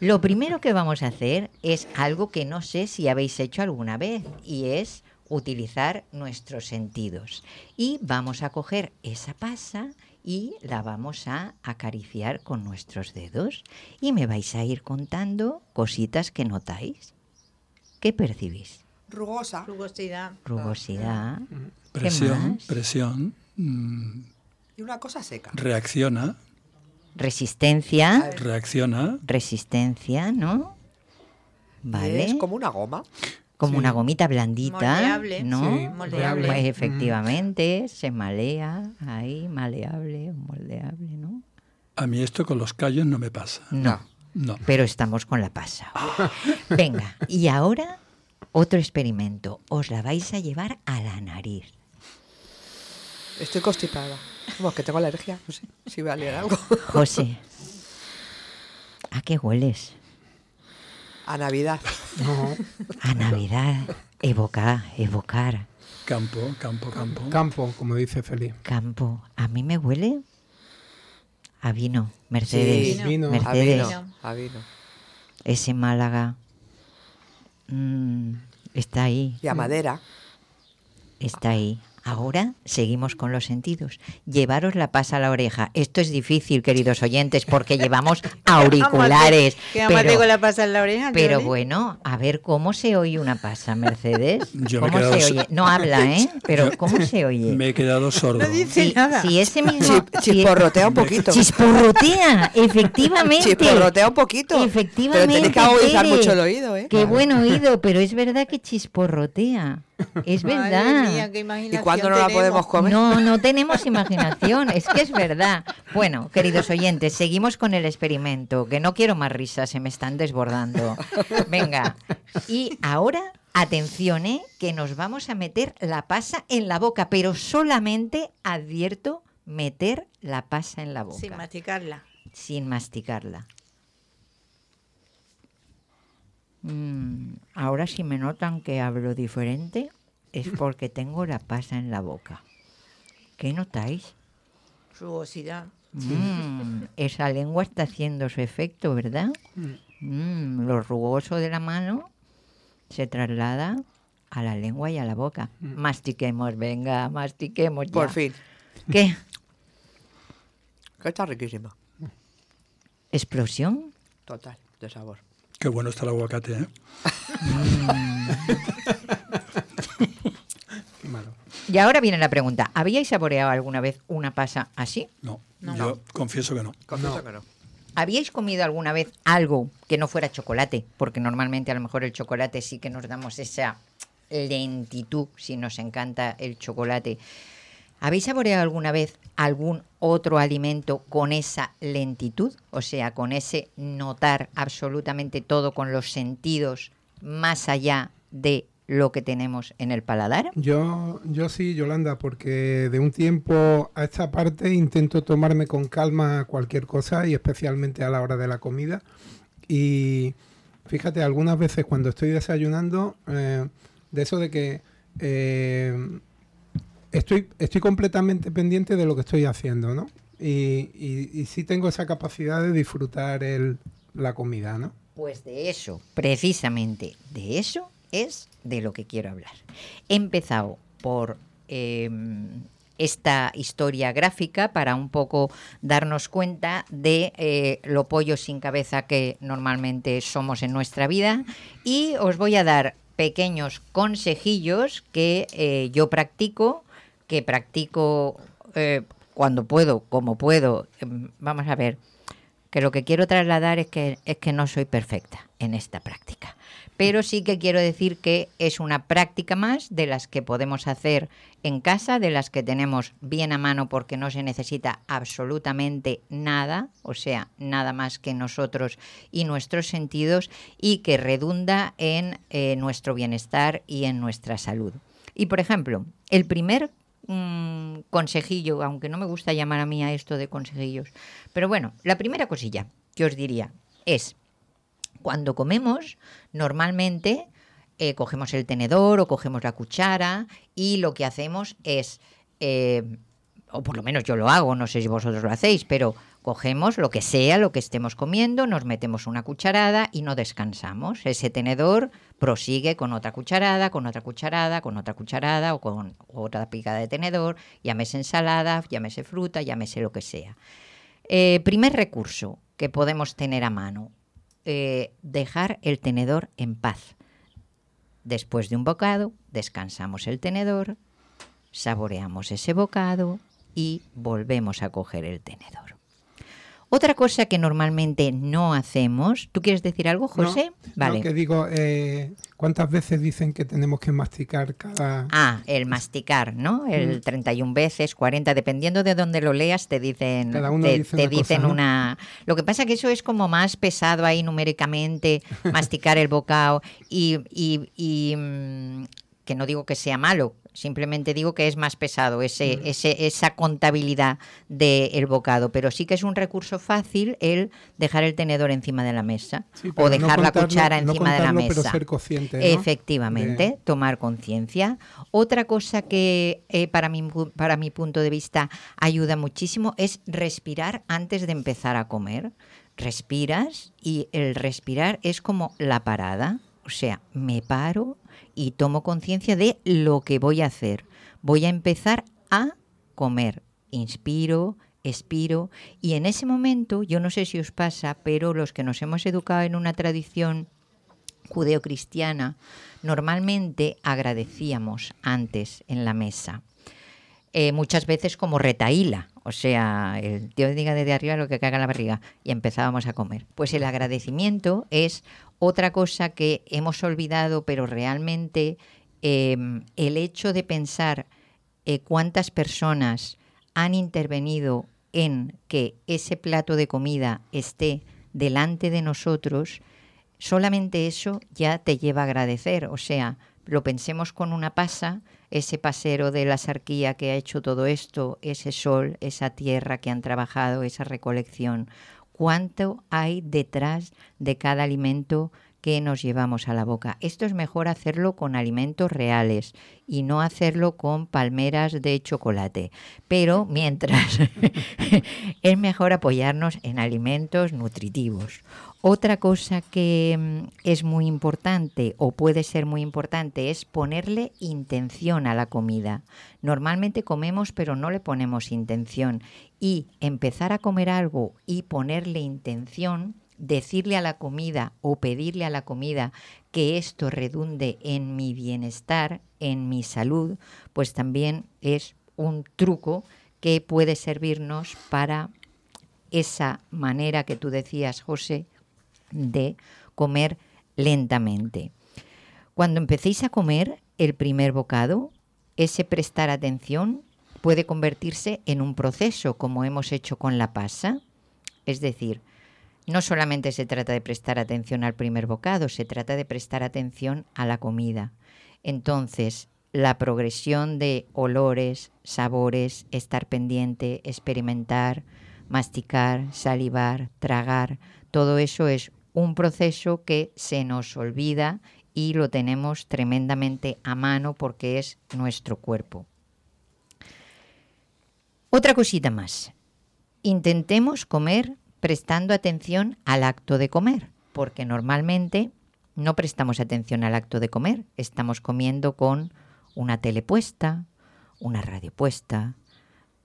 Lo primero que vamos a hacer es algo que no sé si habéis hecho alguna vez y es utilizar nuestros sentidos. Y vamos a coger esa pasa y la vamos a acariciar con nuestros dedos y me vais a ir contando cositas que notáis. ¿Qué percibís? Rugosa. Rugosidad. Rugosidad. ¿Qué Presión, presión, mm, Y una cosa seca. reacciona, Resistencia. reacciona. Resistencia, ¿no? Vale. Es como una goma. Como Sí. una gomita blandita, Moldeable. ¿no? Sí, moldeable. Pues efectivamente, se malea ahí, maleable, moldeable, ¿no? A mí esto con los callos no me pasa. No, No. pero estamos con la pasa. Venga, y ahora otro experimento. Os la vais a llevar a la nariz. Estoy constipada. Como que tengo alergia. No sé si va a leer algo. José, ¿a qué hueles? A Navidad. No, A Navidad. Evocar, evocar. Campo, campo, campo. campo, como dice Feliz. Campo. ¿A mí me huele? A vino, Mercedes. Sí, vino. A Mercedes. vino. A vino. Ese Málaga mm, está ahí, Y a madera. está ahí. Ahora seguimos con los sentidos. Llevaros la pasa a la oreja. Esto es difícil, queridos oyentes, porque llevamos auriculares. Que además Pero, tengo la pasa en la oreja. pero bueno, a ver cómo se oye una pasa, Mercedes. Yo me he ¿Cómo quedado se oye? No habla, ¿eh? Pero ¿cómo se oye? Me he quedado sordo. No dice Si, nada. si ese mismo... Chisporrotea un poquito. Chisporrotea, efectivamente. Chisporrotea un poquito. Efectivamente. Pero tenéis que agudizar Tere. mucho el oído, ¿eh? Qué buen oído, pero es verdad que chisporrotea. Es Madre verdad. mía, qué ¿Y cuándo no la podemos comer? No, no tenemos imaginación, es que es verdad. Bueno, queridos oyentes, seguimos con el experimento, que no quiero más risas, se me están desbordando. Venga, y ahora, atención, ¿eh? que nos vamos a meter la pasa en la boca, pero solamente advierto meter la pasa en la boca, Sin masticarla. sin masticarla. Mm, ahora si me notan que hablo diferente es porque tengo la pasa en la boca. ¿Qué notáis? Rugosidad. Mm, esa lengua está haciendo su efecto, ¿verdad? Mm, lo rugoso de la mano se traslada a la lengua y a la boca. Mastiquemos, venga, mastiquemos ya. Por fin. ¿Qué? Que está riquísima. ¿Explosión? Total, de sabor. Qué bueno está el aguacate, ¿eh? Qué malo. Y ahora viene la pregunta. ¿Habíais saboreado alguna vez una pasa así? No, No. yo confieso que no. Confieso No. que no. ¿Habíais comido alguna vez algo que no fuera chocolate? Porque normalmente a lo mejor el chocolate sí que nos damos esa lentitud si nos encanta el chocolate. ¿Habéis saboreado alguna vez algún otro alimento con esa lentitud? O sea, con ese notar absolutamente todo con los sentidos más allá de lo que tenemos en el paladar. Yo, yo sí, Yolanda, porque de un tiempo a esta parte intento tomarme con calma cualquier cosa y especialmente a la hora de la comida. Y fíjate, algunas veces cuando estoy desayunando, eh, de eso de que eh, estoy, estoy completamente pendiente de lo que estoy haciendo, ¿no? Y, y, sí tengo esa capacidad de disfrutar el, la comida, ¿no? Pues de eso, precisamente de eso es de lo que quiero hablar. He empezado por eh, esta historia gráfica para un poco darnos cuenta de eh, lo pollo sin cabeza que normalmente somos en nuestra vida y os voy a dar pequeños consejillos que eh, yo practico, que practico eh, cuando puedo, como puedo. Em, Vamos a ver, que lo que quiero trasladar es que, es que no soy perfecta en esta práctica. Pero sí que quiero decir que es una práctica más de las que podemos hacer en casa, de las que tenemos bien a mano porque no se necesita absolutamente nada, o sea, nada más que nosotros y nuestros sentidos, y que redunda en eh, nuestro bienestar y en nuestra salud. Y por ejemplo, el primer mm, consejillo, aunque no me gusta llamar a mí a esto de consejillos, pero bueno, la primera cosilla que os diría es, cuando comemos, normalmente eh, cogemos el tenedor o cogemos la cuchara y lo que hacemos es, eh, o por lo menos yo lo hago, no sé si vosotros lo hacéis, pero cogemos lo que sea, lo que estemos comiendo, nos metemos una cucharada y no descansamos. Ese tenedor prosigue con otra cucharada, con otra cucharada, con otra cucharada o con otra picada de tenedor, llámese ensalada, llámese fruta, llámese lo que sea. Eh, primer recurso que podemos tener a mano, eh, dejar el tenedor en paz. Después de un bocado, descansamos el tenedor, saboreamos ese bocado y volvemos a coger el tenedor. Otra cosa que normalmente no hacemos, ¿tú quieres decir algo, José? No, vale. no, que digo, eh, ¿cuántas veces dicen que tenemos que masticar cada... Ah, el masticar, ¿no? El Mm. 31 veces, 40, dependiendo de dónde lo leas, te dicen, Cada uno te, dice te una cosa, dicen ¿no? una... Lo que pasa que eso es como más pesado ahí numéricamente, masticar el bocado y, y- y, mm, que no digo que sea malo, simplemente digo que es más pesado ese, Mm. ese, esa contabilidad del bocado, pero sí que es un recurso fácil el dejar el tenedor encima de la mesa Sí, o no dejar la cuchara no encima de la mesa. pero ser consciente, ¿no? Efectivamente, De- tomar conciencia. Otra cosa que eh, para, mi, para mi punto de vista ayuda muchísimo es respirar antes de empezar a comer. Respiras y el respirar es como la parada. O sea, me paro y tomo conciencia de lo que voy a hacer. Voy a empezar a comer. Inspiro, expiro y en ese momento, yo no sé si os pasa, pero los que nos hemos educado en una tradición judeocristiana, normalmente agradecíamos antes en la mesa. Eh, muchas veces como retaíla, o sea, el Dios diga desde arriba lo que caga en la barriga, y empezábamos a comer. Pues el agradecimiento es otra cosa que hemos olvidado, pero realmente eh, el hecho de pensar eh, cuántas personas han intervenido en que ese plato de comida esté delante de nosotros, solamente eso ya te lleva a agradecer. O sea, lo pensemos con una pasa, ese pasero de la sarquía que ha hecho todo esto, ese sol, esa tierra que han trabajado, esa recolección. ¿Cuánto hay detrás de cada alimento que nos llevamos a la boca. Esto es mejor hacerlo con alimentos reales y no hacerlo con palmeras de chocolate. Pero mientras es mejor apoyarnos en alimentos nutritivos. Otra cosa que mm, es muy importante o puede ser muy importante es ponerle intención a la comida. Normalmente comemos pero no le ponemos intención y empezar a comer algo y ponerle intención, decirle a la comida o pedirle a la comida que esto redunde en mi bienestar, en mi salud, pues también es un truco que puede servirnos para esa manera que tú decías, José, de comer lentamente. Cuando empecéis a comer el primer bocado, ese prestar atención puede convertirse en un proceso, como hemos hecho con la pasa. Es decir, no solamente se trata de prestar atención al primer bocado, se trata de prestar atención a la comida. Entonces, la progresión de olores, sabores, estar pendiente, experimentar, masticar, salivar, tragar, todo eso es un proceso que se nos olvida y lo tenemos tremendamente a mano porque es nuestro cuerpo. Otra cosita más. Intentemos comer prestando atención al acto de comer, porque normalmente no prestamos atención al acto de comer. Estamos comiendo con una tele puesta, una radio puesta,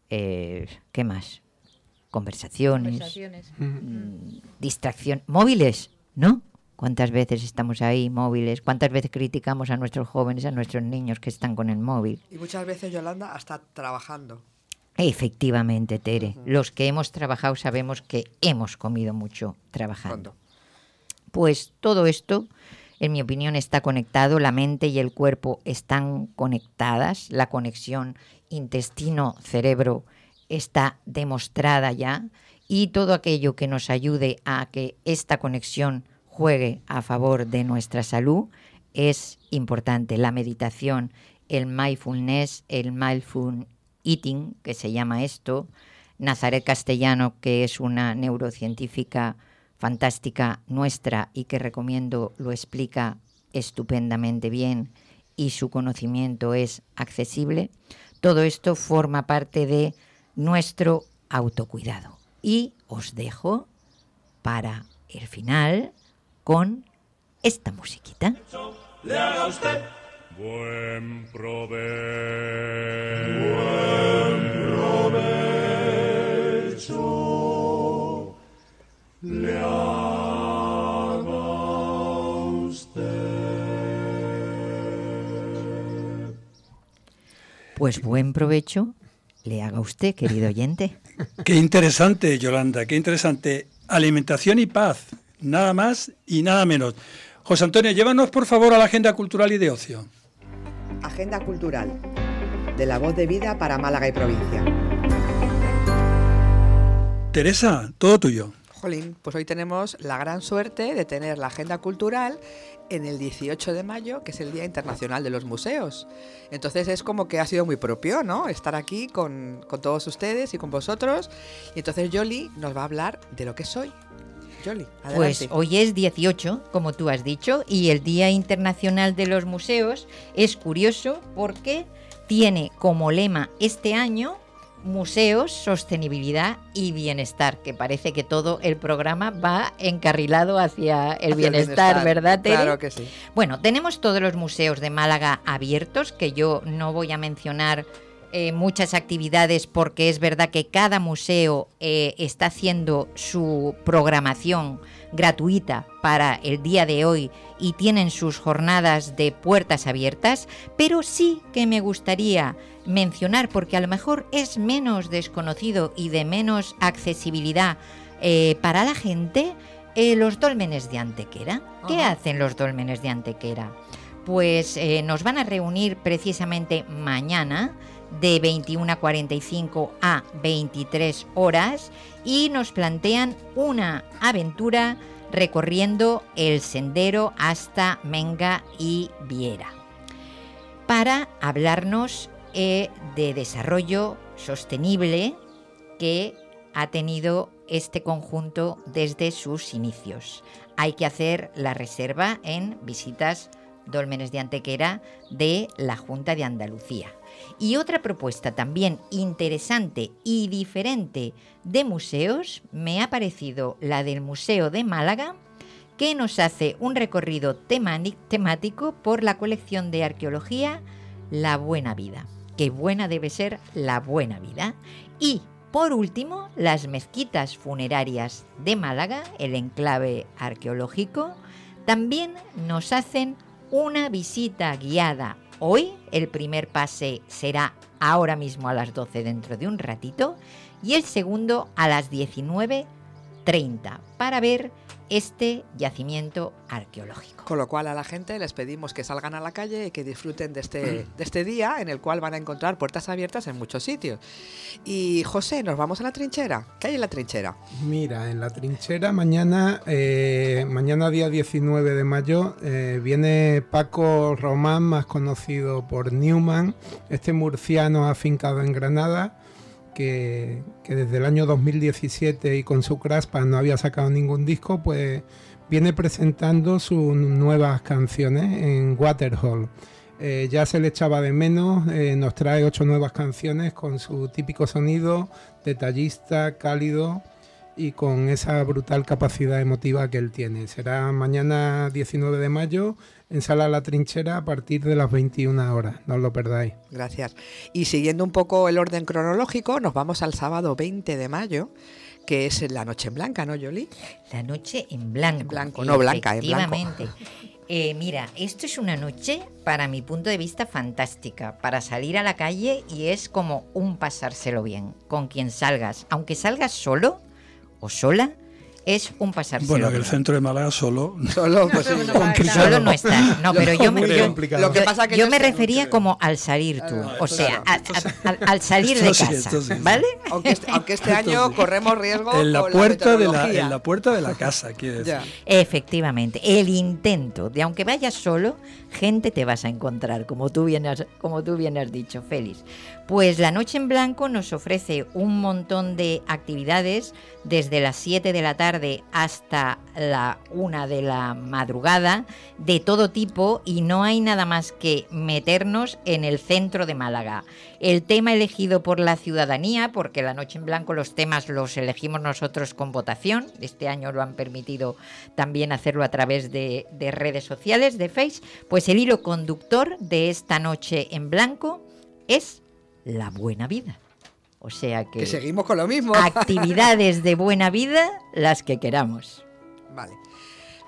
eh, ¿qué más? Conversaciones, Conversaciones. mm, distracción, móviles, ¿no? ¿Cuántas veces estamos ahí, móviles? ¿Cuántas veces criticamos a nuestros jóvenes, a nuestros niños que están con el móvil? Y muchas veces, Yolanda, hasta trabajando. Efectivamente, Tere. Los que hemos trabajado sabemos que hemos comido mucho trabajando. Pues todo esto, en mi opinión, está conectado. La mente y el cuerpo están conectadas. La conexión intestino-cerebro está demostrada ya. Y todo aquello que nos ayude a que esta conexión juegue a favor de nuestra salud es importante. La meditación, el mindfulness, el mindful eating, que se llama esto, Nazaret Castellano, que es una neurocientífica fantástica nuestra y que recomiendo lo explica estupendamente bien y su conocimiento es accesible, todo esto forma parte de nuestro autocuidado. Y os dejo para el final con esta musiquita. le haga usted Buen provecho. buen provecho. Le haga usted. Pues buen provecho le haga usted, querido oyente. Qué interesante, Yolanda, qué interesante. Alimentación y paz, nada más y nada menos. José Antonio, llévanos por favor a la agenda cultural y de ocio. Agenda cultural. De la voz de vida para Málaga y provincia. Teresa, todo tuyo. Jolín, pues hoy tenemos la gran suerte de tener la agenda cultural en el 18 de mayo, que es el Día Internacional de los Museos. Entonces es como que ha sido muy propio, ¿no? Estar aquí con, con todos ustedes y con vosotros. Y entonces Yoli nos va a hablar de lo que soy. Yoli, adelante. Pues hoy es 18, como tú has dicho, y el Día Internacional de los Museos es curioso porque tiene como lema este año Museos, Sostenibilidad y Bienestar, que parece que todo el programa va encarrilado hacia el Hacia el bienestar, bienestar, ¿verdad, Tere? claro que sí. Bueno, tenemos todos los museos de Málaga abiertos, que yo no voy a mencionar eh, muchas actividades porque es verdad que cada museo eh, está haciendo su programación gratuita para el día de hoy y tienen sus jornadas de puertas abiertas, pero sí que me gustaría mencionar, porque a lo mejor es menos desconocido y de menos accesibilidad eh, para la gente, eh, los dólmenes de Antequera. ¿Qué hacen los dólmenes de Antequera? Pues eh, nos van a reunir precisamente mañana de 21.45 a 23 horas y nos plantean una aventura recorriendo el sendero hasta Menga y Viera para hablarnos eh, de desarrollo sostenible que ha tenido este conjunto desde sus inicios. Hay que hacer la reserva en visitas Dólmenes de Antequera de la Junta de Andalucía. Y otra propuesta también interesante y diferente de museos me ha parecido la del Museo de Málaga, que nos hace un recorrido temático por la colección de arqueología La Buena Vida. Qué buena debe ser la buena vida. Y por último, las mezquitas funerarias de Málaga, el enclave arqueológico, también nos hacen una visita guiada. Hoy el primer pase será ahora mismo a las 12 dentro de un ratito y el segundo a las 19.30 para ver este yacimiento arqueológico. Con lo cual a la gente les pedimos que salgan a la calle y que disfruten de este, de este día en el cual van a encontrar puertas abiertas en muchos sitios. Y José, nos vamos a la trinchera. ¿Qué hay en la trinchera? Mira, en la trinchera mañana, eh, mañana día 19 de mayo, eh, viene Paco Román, más conocido por Newman, este murciano afincado en Granada, que, desde el año 2017 y con su Craspa no había sacado ningún disco, pues viene presentando sus nuevas canciones en Waterhole. Eh, ya se le echaba de menos, eh, nos trae ocho nuevas canciones con su típico sonido detallista, cálido y con esa brutal capacidad emotiva que él tiene. Será mañana 19 de mayo en Sala La Trinchera a partir de las 21 horas, no os lo perdáis. Gracias. Y siguiendo un poco el orden cronológico, nos vamos al sábado 20 de mayo, que es la noche en blanca, ¿no, Yoli? La noche en blanco. En blanco, no blanca, en blanco. Efectivamente. Eh, mira, esto es una noche, para mi punto de vista, fantástica, para salir a la calle y es como un pasárselo bien, con quien salgas. Aunque salgas solo o sola, es un pasárselo Bueno, que el centro de Málaga solo. Solo, pues, sí. Solo no está. No, pero yo me, yo- complicado. Lo que yo- pasa que yo yo me refería como al salir tú. Ah, o sea, sí. a- a- al- al salir de Esto sí, casa. esto sí. ¿Vale? Aunque este, aunque este año corremos riesgo En la, puerta de la, en la puerta de la casa, quiere decir. Ya. Efectivamente, el intento de aunque vayas solo, gente te vas a encontrar, como tú bien has, como tú bien has dicho, Félix. Pues la Noche en Blanco nos ofrece un montón de actividades desde las 7 de la tarde hasta la 1 de la madrugada, de todo tipo, y no hay nada más que meternos en el centro de Málaga. El tema elegido por la ciudadanía, porque la Noche en Blanco los temas los elegimos nosotros con votación, este año lo han permitido también hacerlo a través de, de redes sociales, de Face, pues el hilo conductor de esta Noche en Blanco es la buena vida. O sea que, Que seguimos con lo mismo. actividades de buena vida las que queramos. Vale.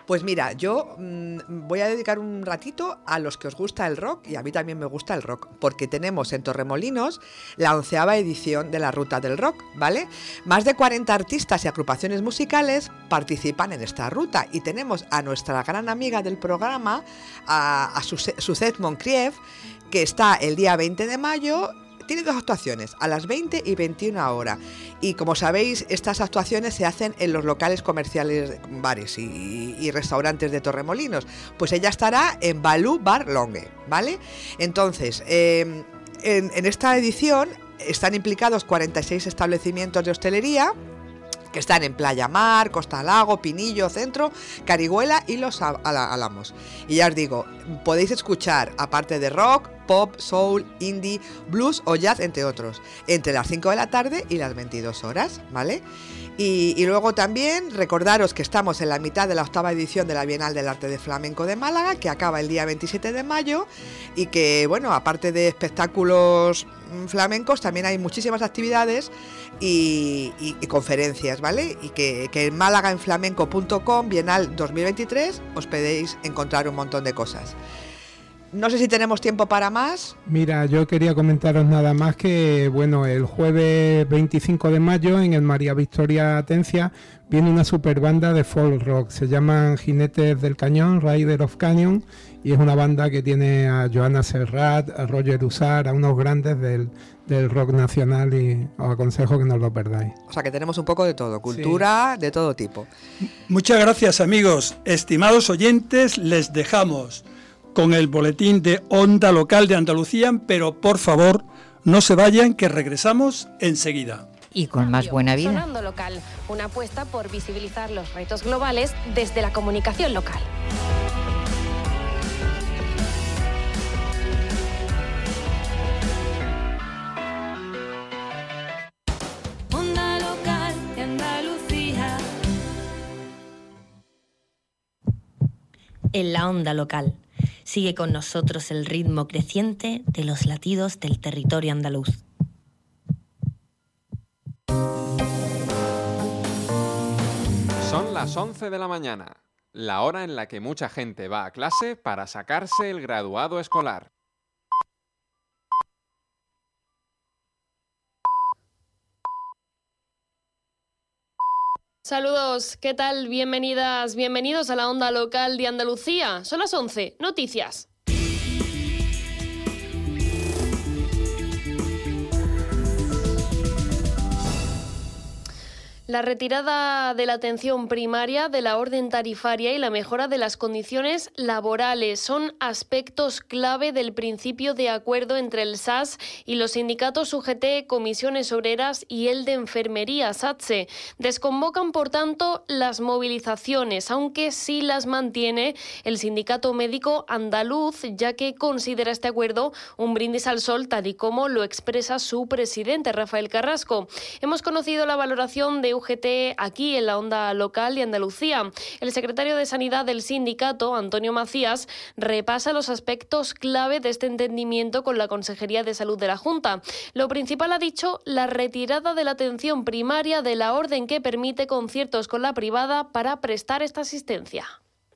Pues mira, yo mm, voy a dedicar un ratito a los que os gusta el rock y a mí también me gusta el rock, porque tenemos en Torremolinos la onceava edición de la Ruta del Rock, ¿vale? Más de 40 artistas y agrupaciones musicales participan en esta ruta y tenemos a nuestra gran amiga del programa, a, a Suzette Moncrieff, que está el día 20 de mayo. Tiene dos actuaciones, a las 20 y 21 horas. Y como sabéis, estas actuaciones se hacen en los locales comerciales, bares y, restaurantes de Torremolinos. Pues ella estará en Balú Bar Longue, ¿vale? Entonces, en, en esta edición están implicados 46 establecimientos de hostelería que están en Playa Mar, Costa Lago, Pinillo, Centro, Carihuela y Los Álamos. Y ya os digo, podéis escuchar, aparte de rock, pop, soul, indie, blues o jazz, entre otros, entre las 5 de la tarde y las 22 horas, ¿vale? Y, y luego también recordaros que estamos en la mitad de la octava edición de la Bienal del Arte de Flamenco de Málaga, que acaba el día 27 de mayo y que, bueno, aparte de espectáculos flamencos, también hay muchísimas actividades y conferencias, ¿vale? Y que, que en málagaenflamenco.com, Bienal 2023, os podéis encontrar un montón de cosas. No sé si tenemos tiempo para más. Mira, yo quería comentaros nada más que, bueno, el jueves 25 de mayo en el María Victoria Atencia viene una super banda de folk rock. Se llaman Jinetes del Cañón, Rider of Canyon, y es una banda que tiene a Joana Serrat, a Roger Usar, a unos grandes del, del rock nacional y os aconsejo que no os lo perdáis. O sea que tenemos un poco de todo, cultura de todo tipo. Muchas gracias amigos. Estimados oyentes, les dejamos con el boletín de Onda Local de Andalucía, pero por favor no se vayan que regresamos enseguida. Y con más buena vida. Sonando local, una apuesta por visibilizar los retos globales desde la comunicación local. Onda local de Andalucía. En la onda local. Sigue con nosotros el ritmo creciente de los latidos del territorio andaluz. Las 11 de la mañana, la hora en la que mucha gente va a clase para sacarse el graduado escolar. Saludos, ¿qué tal? Bienvenidas, bienvenidos a la onda local de Andalucía. Son las 11, noticias. La retirada de la atención primaria, de la orden tarifaria y la mejora de las condiciones laborales son aspectos clave del principio de acuerdo entre el SAS y los sindicatos UGT, comisiones obreras y el de enfermería SATSE. Desconvocan, por tanto, las movilizaciones, aunque sí las mantiene el sindicato médico andaluz, ya que considera este acuerdo un brindis al sol, tal y como lo expresa su presidente, Rafael Carrasco. Hemos conocido la valoración de UGT aquí en la onda local de Andalucía. El secretario de Sanidad del sindicato, Antonio Macías, repasa los aspectos clave de este entendimiento con la Consejería de Salud de la Junta. Lo principal ha dicho la retirada de la atención primaria de la orden que permite conciertos con la privada para prestar esta asistencia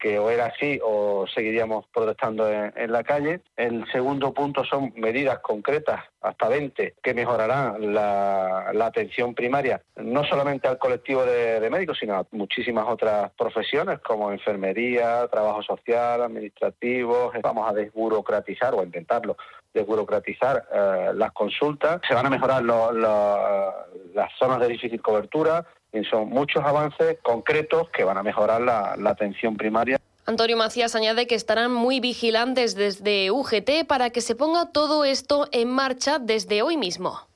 que o era así o seguiríamos protestando en, la calle. El segundo punto son medidas concretas, hasta 20, que mejorarán la, atención primaria, no solamente al colectivo de, médicos, sino a muchísimas otras profesiones como enfermería, trabajo social, administrativo. Vamos a desburocratizar o intentarlo desburocratizar eh, las consultas. Se van a mejorar lo, las zonas de difícil cobertura, son muchos avances concretos que van a mejorar la, la, atención primaria. Antonio Macías añade que estarán muy vigilantes desde UGT para que se ponga todo esto en marcha desde hoy mismo.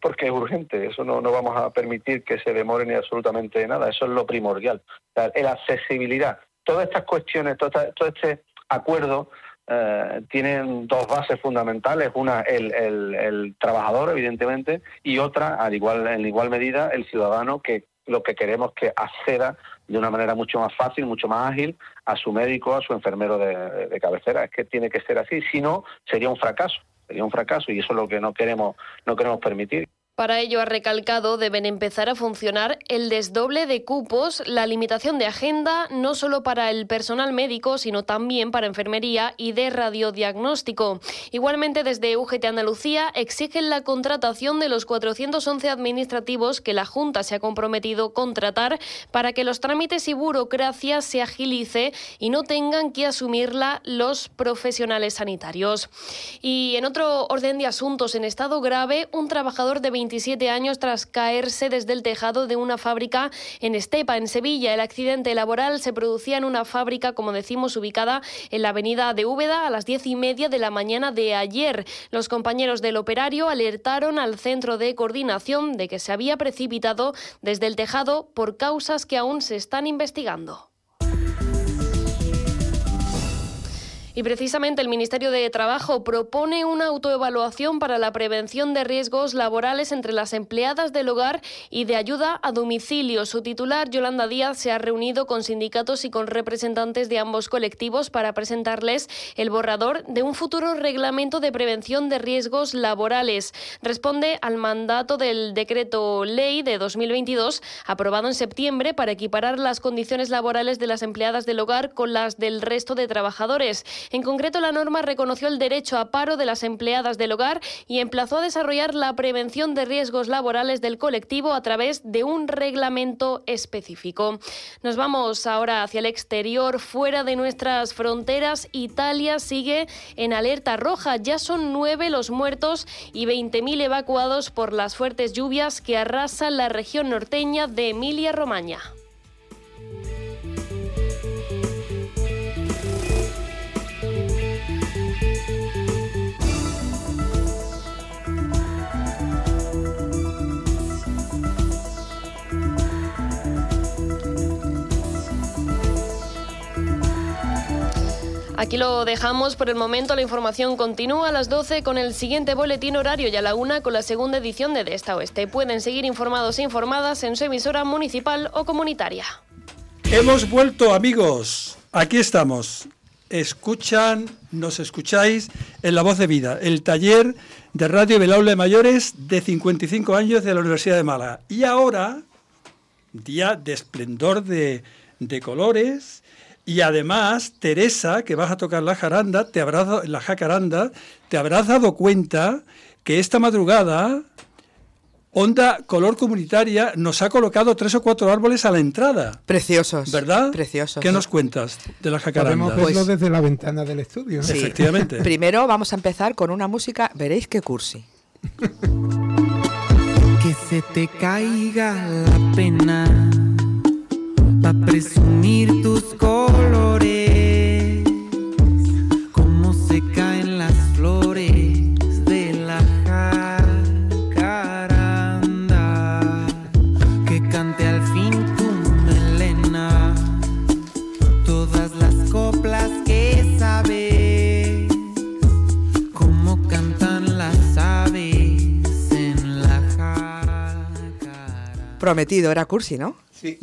Porque es urgente, eso no, no vamos a permitir que se demore ni absolutamente nada, eso es lo primordial. La, la accesibilidad, todas estas cuestiones, todo, todo este acuerdo eh, tienen dos bases fundamentales, una el, el, trabajador, evidentemente, y otra, al igual, en igual medida, el ciudadano que lo que queremos que acceda de una manera mucho más fácil, mucho más ágil a su médico, a su enfermero de, de cabecera. Es que tiene que ser así, si no, sería un fracaso, sería un fracaso y eso es lo que no queremos, no queremos permitir. Para ello, ha recalcado, deben empezar a funcionar el desdoble de cupos, la limitación de agenda, no solo para el personal médico, sino también para enfermería y de radiodiagnóstico. Igualmente, desde UGT Andalucía exigen la contratación de los 411 administrativos que la Junta se ha comprometido contratar para que los trámites y burocracia se agilice y no tengan que asumirla los profesionales sanitarios. Y en otro orden de asuntos, en estado grave, un trabajador de 27 años tras caerse desde el tejado de una fábrica en Estepa, en Sevilla. El accidente laboral se producía en una fábrica, como decimos, ubicada en la avenida de Úbeda a las diez y media de la mañana de ayer. Los compañeros del operario alertaron al centro de coordinación de que se había precipitado desde el tejado por causas que aún se están investigando. Y precisamente el Ministerio de Trabajo propone una autoevaluación para la prevención de riesgos laborales entre las empleadas del hogar y de ayuda a domicilio. Su titular, Yolanda Díaz, se ha reunido con sindicatos y con representantes de ambos colectivos para presentarles el borrador de un futuro reglamento de prevención de riesgos laborales. Responde al mandato del decreto ley de 2022 aprobado en septiembre para equiparar las condiciones laborales de las empleadas del hogar con las del resto de trabajadores. En concreto, la norma reconoció el derecho a paro de las empleadas del hogar y emplazó a desarrollar la prevención de riesgos laborales del colectivo a través de un reglamento específico. Nos vamos ahora hacia el exterior, fuera de nuestras fronteras. Italia sigue en alerta roja. Ya son nueve los muertos y 20.000 evacuados por las fuertes lluvias que arrasan la región norteña de Emilia-Romagna. Aquí lo dejamos por el momento. La información continúa a las 12 con el siguiente boletín horario y a la 1 con la segunda edición de De Esta Oeste. Pueden seguir informados e informadas en su emisora municipal o comunitaria. Hemos vuelto, amigos. Aquí estamos. Escuchan, nos escucháis en La Voz de Vida, el taller de radio del aula de mayores de 55 años de la Universidad de Málaga. Y ahora, día de esplendor de, de colores. Y además, Teresa, que vas a tocar la jaranda, te habrás, la jacaranda, te habrás dado cuenta que esta madrugada Onda Color Comunitaria nos ha colocado tres o cuatro árboles a la entrada. Preciosos. ¿Verdad? Preciosos. ¿Qué nos cuentas de la jacaranda? Podemos verlo desde la ventana del estudio. Sí. Efectivamente. Primero vamos a empezar con una música, veréis qué cursi. Que se te caiga la pena Pa' presumir tus colores. Cómo se caen las flores de la jacaranda. Que cante al fin tu melena. Todas las coplas que sabes. Cómo cantan las aves en la jacaranda. Prometido, era cursi, ¿no? Sí.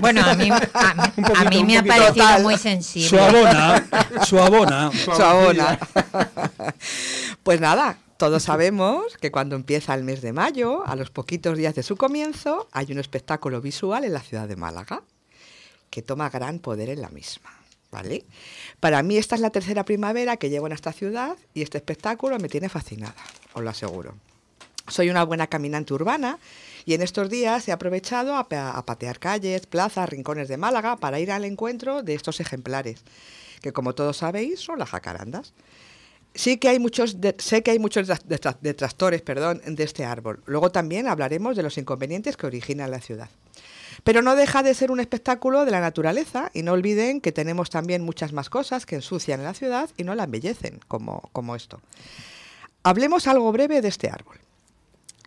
Bueno, a mí, a, mí- a mí me ha parecido Total. muy sensible. Suavona, suavona. Suavona. Pues nada, todos sabemos que cuando empieza el mes de mayo, a los poquitos días de su comienzo, hay un espectáculo visual en la ciudad de Málaga que toma gran poder en la misma. ¿Vale? Para mí esta es la tercera primavera que llevo en esta ciudad y este espectáculo me tiene fascinada, os lo aseguro. Soy una buena caminante urbana y en estos días he aprovechado a, pa- a patear calles, plazas, rincones de Málaga para ir al encuentro de estos ejemplares, que como todos sabéis son las jacarandas. Sí que hay muchos, sé que hay muchos detra- detra- detractores, perdón, de este árbol. Luego también hablaremos de los inconvenientes que origina la ciudad. Pero no deja de ser un espectáculo de la naturaleza y no olviden que tenemos también muchas más cosas que ensucian la ciudad y no la embellecen, como, como esto. Hablemos algo breve de este árbol.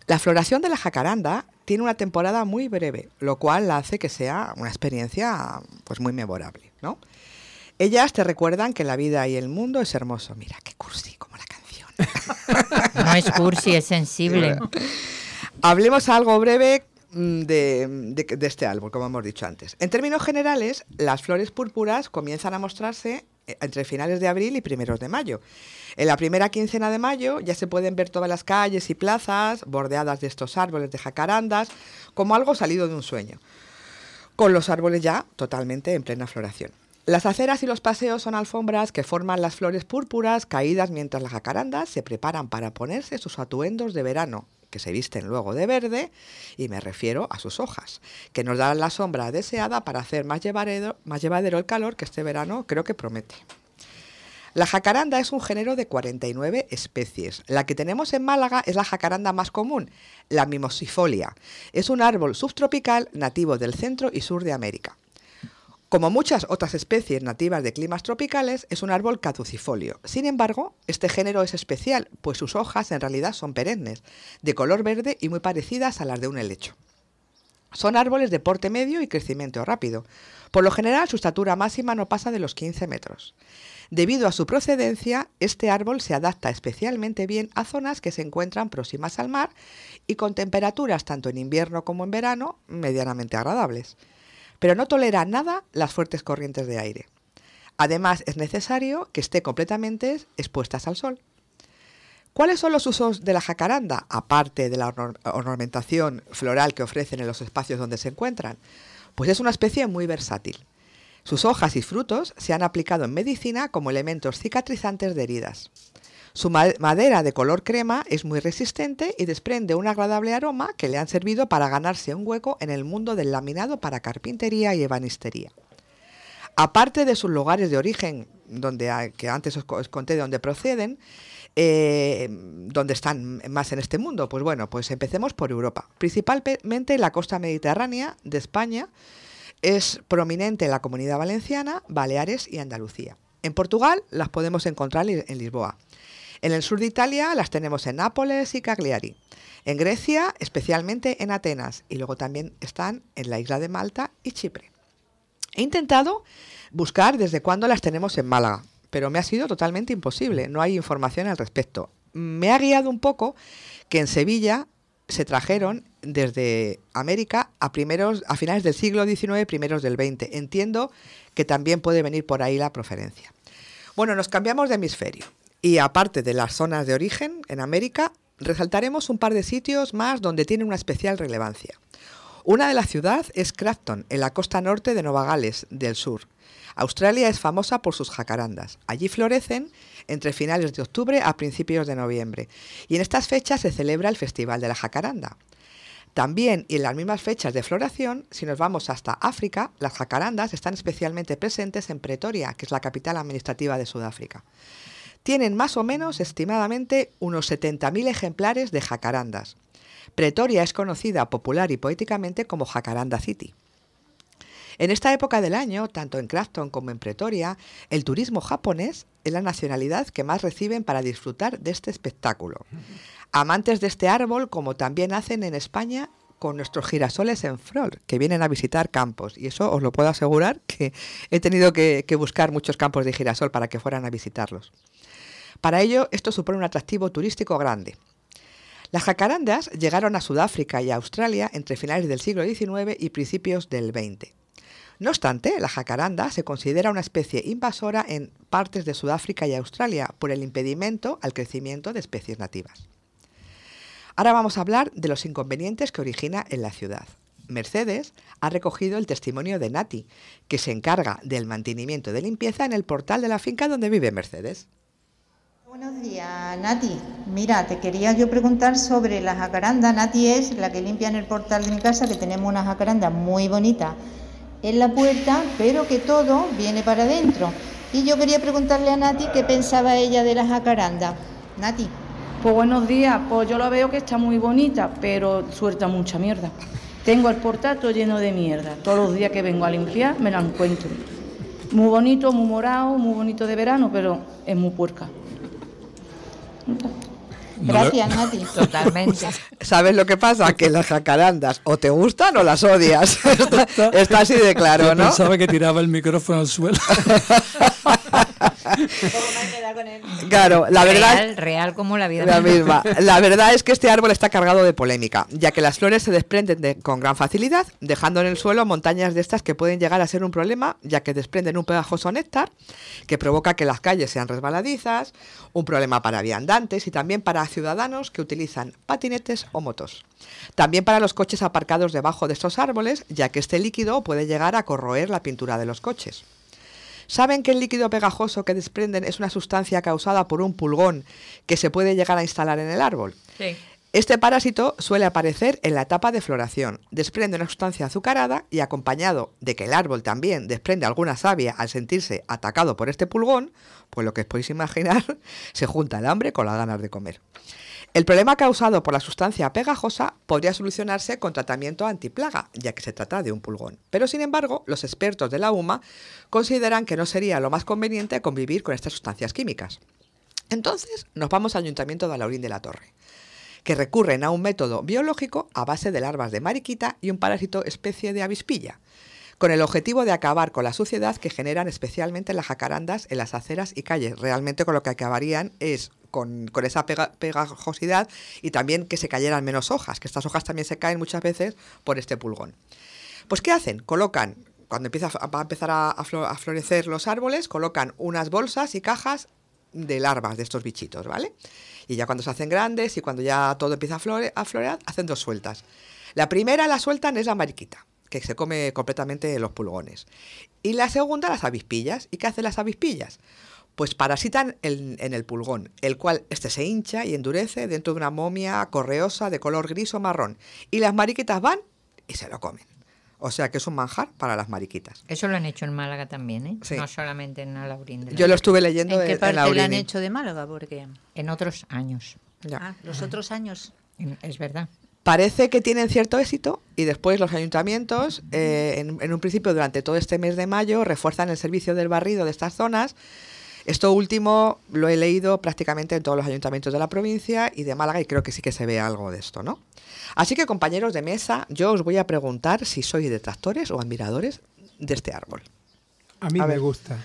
La floración de la jacaranda tiene una temporada muy breve, lo cual la hace que sea una experiencia pues muy memorable, ¿no? Ellas te recuerdan que la vida y el mundo es hermoso. Mira, qué cursi, como la canción. No es cursi, es sensible. Hablemos algo breve mm, de, de- de este árbol, como hemos dicho antes. En términos generales, las flores púrpuras comienzan a mostrarse entre finales de abril y primeros de mayo. En la primera quincena de mayo ya se pueden ver todas las calles y plazas bordeadas de estos árboles de jacarandas, como algo salido de un sueño, con los árboles ya totalmente en plena floración. Las aceras y los paseos son alfombras que forman las flores púrpuras caídas mientras las jacarandas se preparan para ponerse sus atuendos de verano, que se visten luego de verde, y me refiero a sus hojas, que nos darán la sombra deseada para hacer más llevadero, más llevadero el calor que este verano creo que promete. La jacaranda es un género de 49 especies. La que tenemos en Málaga es la jacaranda más común, la mimosifolia. Es un árbol subtropical nativo del centro y sur de América. Como muchas otras especies nativas de climas tropicales, es un árbol caducifolio. Sin embargo, este género es especial, pues sus hojas en realidad son perennes, de color verde y muy parecidas a las de un helecho. Son árboles de porte medio y crecimiento rápido. Por lo general, su estatura máxima no pasa de los 15 metros. Debido a su procedencia, este árbol se adapta especialmente bien a zonas que se encuentran próximas al mar y con temperaturas tanto en invierno como en verano medianamente agradables. Pero no tolera nada las fuertes corrientes de aire. Además, es necesario que esté completamente expuestas al sol. ¿Cuáles son los usos de la jacaranda, aparte de la ornamentación floral que ofrecen en los espacios donde se encuentran? Pues es una especie muy versátil. Sus hojas y frutos se han aplicado en medicina como elementos cicatrizantes de heridas. Su ma- madera de color crema es muy resistente y desprende un agradable aroma que le han servido para ganarse un hueco en el mundo del laminado para carpintería y ebanistería. Aparte de sus lugares de origen, donde que antes os, co- os conté de dónde proceden, eh, donde están más en este mundo, pues bueno, pues empecemos por Europa. Principalmente la costa mediterránea de España es prominente en la Comunidad Valenciana, Baleares y Andalucía. En Portugal las podemos encontrar en Lisboa. En el sur de Italia las tenemos en Nápoles y Cagliari. En Grecia, especialmente en Atenas. Y luego también están en la isla de Malta y Chipre. He intentado buscar desde cuándo las tenemos en Málaga, pero me ha sido totalmente imposible. No hay información al respecto. Me ha guiado un poco que en Sevilla se trajeron desde América a primeros a finales del siglo XIX, primeros del XX. Entiendo que también puede venir por ahí la proferencia. Bueno, nos cambiamos de hemisferio y aparte de las zonas de origen en América, resaltaremos un par de sitios más donde tiene una especial relevancia. Una de la ciudad es Crafton, en la costa norte de Nueva Gales del Sur. Australia es famosa por sus jacarandas. Allí florecen entre finales de octubre a principios de noviembre. Y en estas fechas se celebra el Festival de la Jacaranda. También, y en las mismas fechas de floración, si nos vamos hasta África, las jacarandas están especialmente presentes en Pretoria, que es la capital administrativa de Sudáfrica. Tienen más o menos, estimadamente, unos 70.000 ejemplares de jacarandas. Pretoria es conocida popular y poéticamente como Jacaranda City. En esta época del año, tanto en Crafton como en Pretoria, el turismo japonés es la nacionalidad que más reciben para disfrutar de este espectáculo. Amantes de este árbol, como también hacen en España con nuestros girasoles en flor, que vienen a visitar campos. Y eso os lo puedo asegurar que he tenido que, que buscar muchos campos de girasol para que fueran a visitarlos. Para ello, esto supone un atractivo turístico grande. Las jacarandas llegaron a Sudáfrica y a Australia entre finales del siglo XIX y principios del XX. No obstante, la jacaranda se considera una especie invasora en partes de Sudáfrica y Australia por el impedimento al crecimiento de especies nativas. Ahora vamos a hablar de los inconvenientes que origina en la ciudad. Mercedes ha recogido el testimonio de Nati, que se encarga del mantenimiento de limpieza en el portal de la finca donde vive Mercedes. Buenos días, Nati. Mira, te quería yo preguntar sobre la jacaranda. Nati es la que limpia en el portal de mi casa, que tenemos una jacaranda muy bonita en la puerta, pero que todo viene para adentro. Y yo quería preguntarle a Nati qué pensaba ella de la jacaranda. Nati. Pues buenos días, pues yo la veo que está muy bonita, pero suelta mucha mierda. Tengo el portal todo lleno de mierda. Todos los días que vengo a limpiar me la encuentro. Muy bonito, muy morado, muy bonito de verano, pero es muy puerca. Gracias, Nati. Totalmente. ¿Sabes lo que pasa? Que las jacarandas o te gustan o las odias. está, está así de claro, Yo ¿no? Pensaba que tiraba el micrófono al suelo. Claro, la verdad Real, real como la vida La misma. La verdad es que este árbol está cargado de polémica, ya que las flores se desprenden de- con gran facilidad, dejando en el suelo montañas de estas que pueden llegar a ser un problema, ya que desprenden un pegajoso néctar que provoca que las calles sean resbaladizas, un problema para viandantes y también para ciudadanos que utilizan patinetes o motos. También para los coches aparcados debajo de estos árboles, ya que este líquido puede llegar a corroer la pintura de los coches. ¿Saben que el líquido pegajoso que desprenden es una sustancia causada por un pulgón que se puede llegar a instalar en el árbol? Sí. Este parásito suele aparecer en la etapa de floración. Desprende una sustancia azucarada y acompañado de que el árbol también desprende alguna savia al sentirse atacado por este pulgón, pues lo que os podéis imaginar, se junta el hambre con las ganas de comer. El problema causado por la sustancia pegajosa podría solucionarse con tratamiento antiplaga, ya que se trata de un pulgón. Pero sin embargo, los expertos de la UMA consideran que no sería lo más conveniente convivir con estas sustancias químicas. Entonces, nos vamos al Ayuntamiento de Alaurín de la Torre, que recurren a un método biológico a base de larvas de mariquita y un parásito especie de avispilla, con el objetivo de acabar con la suciedad que generan especialmente las jacarandas en las aceras y calles. Realmente con lo que acabarían es con, esa pega- pegajosidad y también que se cayeran menos hojas, que estas hojas también se caen muchas veces por este pulgón. Pues ¿qué hacen? Colocan, cuando empieza, a- empezar a florecer los árboles, colocan unas bolsas y cajas de larvas de estos bichitos, ¿vale? Y ya cuando se hacen grandes y cuando ya todo empieza a, flore- a florear, hacen dos sueltas. La primera la sueltan es la mariquita, que se come completamente los pulgones. Y la segunda las avispillas. ¿Y qué hacen las avispillas? Pues parasitan el- en el pulgón, el cual este se hincha y endurece dentro de una momia correosa de color gris o marrón. Y las mariquitas van y se lo comen. O sea que es un manjar para las mariquitas. Eso lo han hecho en Málaga también, ¿eh? Sí. No solamente en Alaurín. Yo lo estuve leyendo ¿En en, qué en parte la han hecho de Málaga? Porque En otros años. ah, los otros años. Es verdad. Parece que tienen cierto éxito y después los ayuntamientos, eh, en, en un principio durante todo este mes de mayo, refuerzan el servicio del barrido de estas zonas. Esto último lo he leído prácticamente en todos los ayuntamientos de la provincia y de Málaga y creo que sí que se ve algo de esto, ¿no? Así que compañeros de mesa, yo os voy a preguntar si sois detractores o admiradores de este árbol. A mí A me ver. gusta.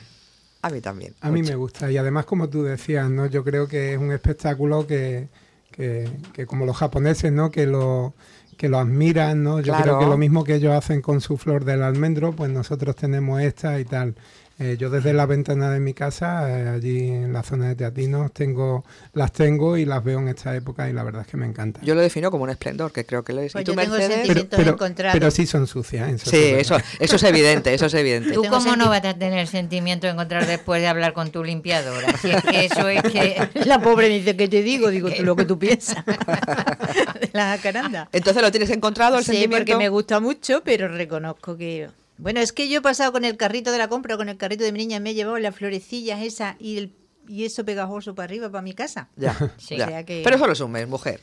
A mí también. A mí me gusta y además como tú decías, ¿no? Yo creo que es un espectáculo que, que, que como los japoneses, ¿no? Que lo que lo admiran, ¿no? Yo Claro. creo que lo mismo que ellos hacen con su flor del almendro, pues nosotros tenemos esta y tal. Eh, yo desde la ventana de mi casa, eh, allí en la zona de Teatinos, tengo, las tengo y las veo en esta época y la verdad es que me encanta. Yo lo defino como un esplendor, que creo que lo es. Pues ¿Y tú, yo tengo Mercedes? sentimientos encontrados. pero sí son sucias. eso Sí, es eso, eso es evidente, eso es evidente. ¿Tú cómo no vas a tener sentimiento de encontrar después de hablar con tu limpiadora? Si es que eso es que... La pobre dice, ¿qué te digo? Digo, tú lo que tú piensas. de la jacaranda. Entonces lo tienes encontrado el sí, sentimiento. porque me gusta mucho, pero reconozco que... Bueno, es que yo he pasado con el carrito de la compra, con el carrito de mi niña, me he llevado las florecillas esas y, el, y eso pegajoso para arriba, para mi casa. Ya, Sí. ya. O sea que- Pero solo es un mes, mujer.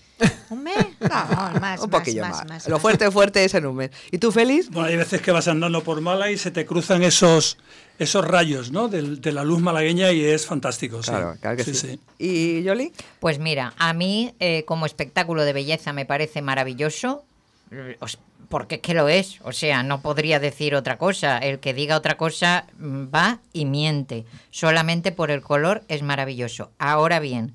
¿Un mes? No, más, un más, poquillo más, más. más, Lo fuerte, fuerte es en un mes. ¿Y tú, feliz? Bueno, hay veces que vas andando por Mala y se te cruzan esos, esos rayos ¿no? Del- de, la luz malagueña y es fantástico. sí. Claro, claro que sí. sí. ¿Y Yoli? Pues mira, a mí eh, como espectáculo de belleza me parece maravilloso, os- porque es que lo es, o sea, no podría decir otra cosa. El que diga otra cosa mm, va y miente. Solamente por el color es maravilloso. Ahora bien,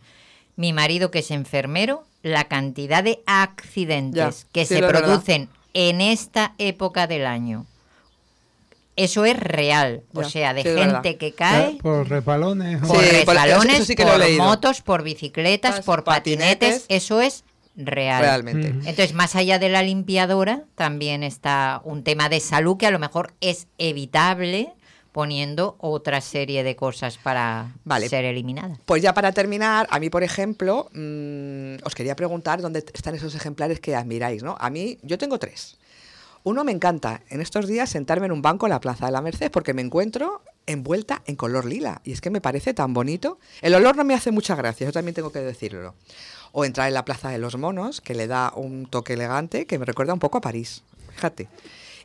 mi marido que es enfermero, la cantidad de accidentes Ya, que sí, se verdad. producen en esta época del año. Eso es real, o sea, de sí, es verdad. gente que cae Por repalones. o- por Sí, por- eso- resbalones, eso motos, por bicicletas, por patinetes, patinetes. eso es real. Realmente. Entonces, más allá de la limpiadora, también está un tema de salud que a lo mejor es evitable poniendo otra serie de cosas para Vale. ser eliminadas. Pues ya para terminar, a mí, por ejemplo, mm, os quería preguntar dónde están esos ejemplares que admiráis, ¿no? A mí, yo tengo tres. Uno me encanta en estos días sentarme en un banco en la Plaza de la Merced porque me encuentro envuelta en color lila y es que me parece tan bonito. El olor no me hace mucha gracia, yo también tengo que decirlo. O entrar en la Plaza de los Monos, que le da un toque elegante que me recuerda un poco a París, fíjate.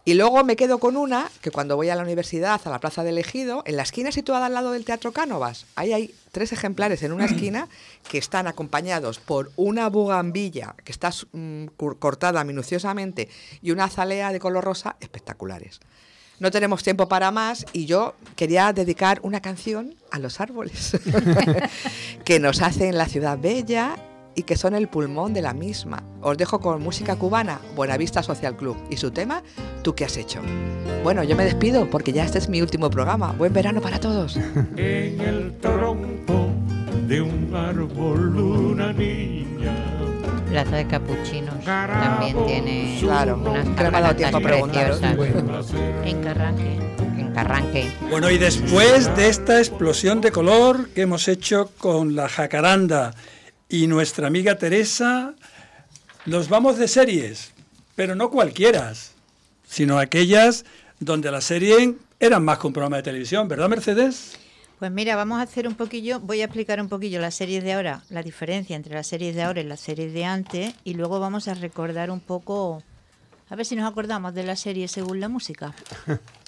Y luego me quedo con una que cuando voy a la universidad, a la Plaza del Ejido, en la esquina situada al lado del Teatro Cánovas, ahí hay tres ejemplares en una esquina que están acompañados por una bugambilla que está mm, cortada minuciosamente y una azalea de color rosa espectaculares. No tenemos tiempo para más y yo quería dedicar una canción a los árboles que nos hacen la ciudad bella y que son el pulmón de la misma. Os dejo con música cubana, Buenavista Social Club y su tema, ¿Tú qué has hecho? Bueno, yo me despido porque ya este es mi último programa. Buen verano para todos. En el tronco de un árbol una niña. Plaza de Capuchinos también tiene Claro, unas dado tiempo. En Carranque. En Carranque. Bueno, y después de esta explosión de color que hemos hecho con la jacaranda y nuestra amiga Teresa, nos vamos de series, pero no cualquiera, sino aquellas donde la serie eran más que un programa de televisión, ¿verdad, Mercedes? Pues mira, vamos a hacer un poquillo, voy a explicar un poquillo las series de ahora, la diferencia entre las series de ahora y las series de antes, y luego vamos a recordar un poco, a ver si nos acordamos de la serie según la música.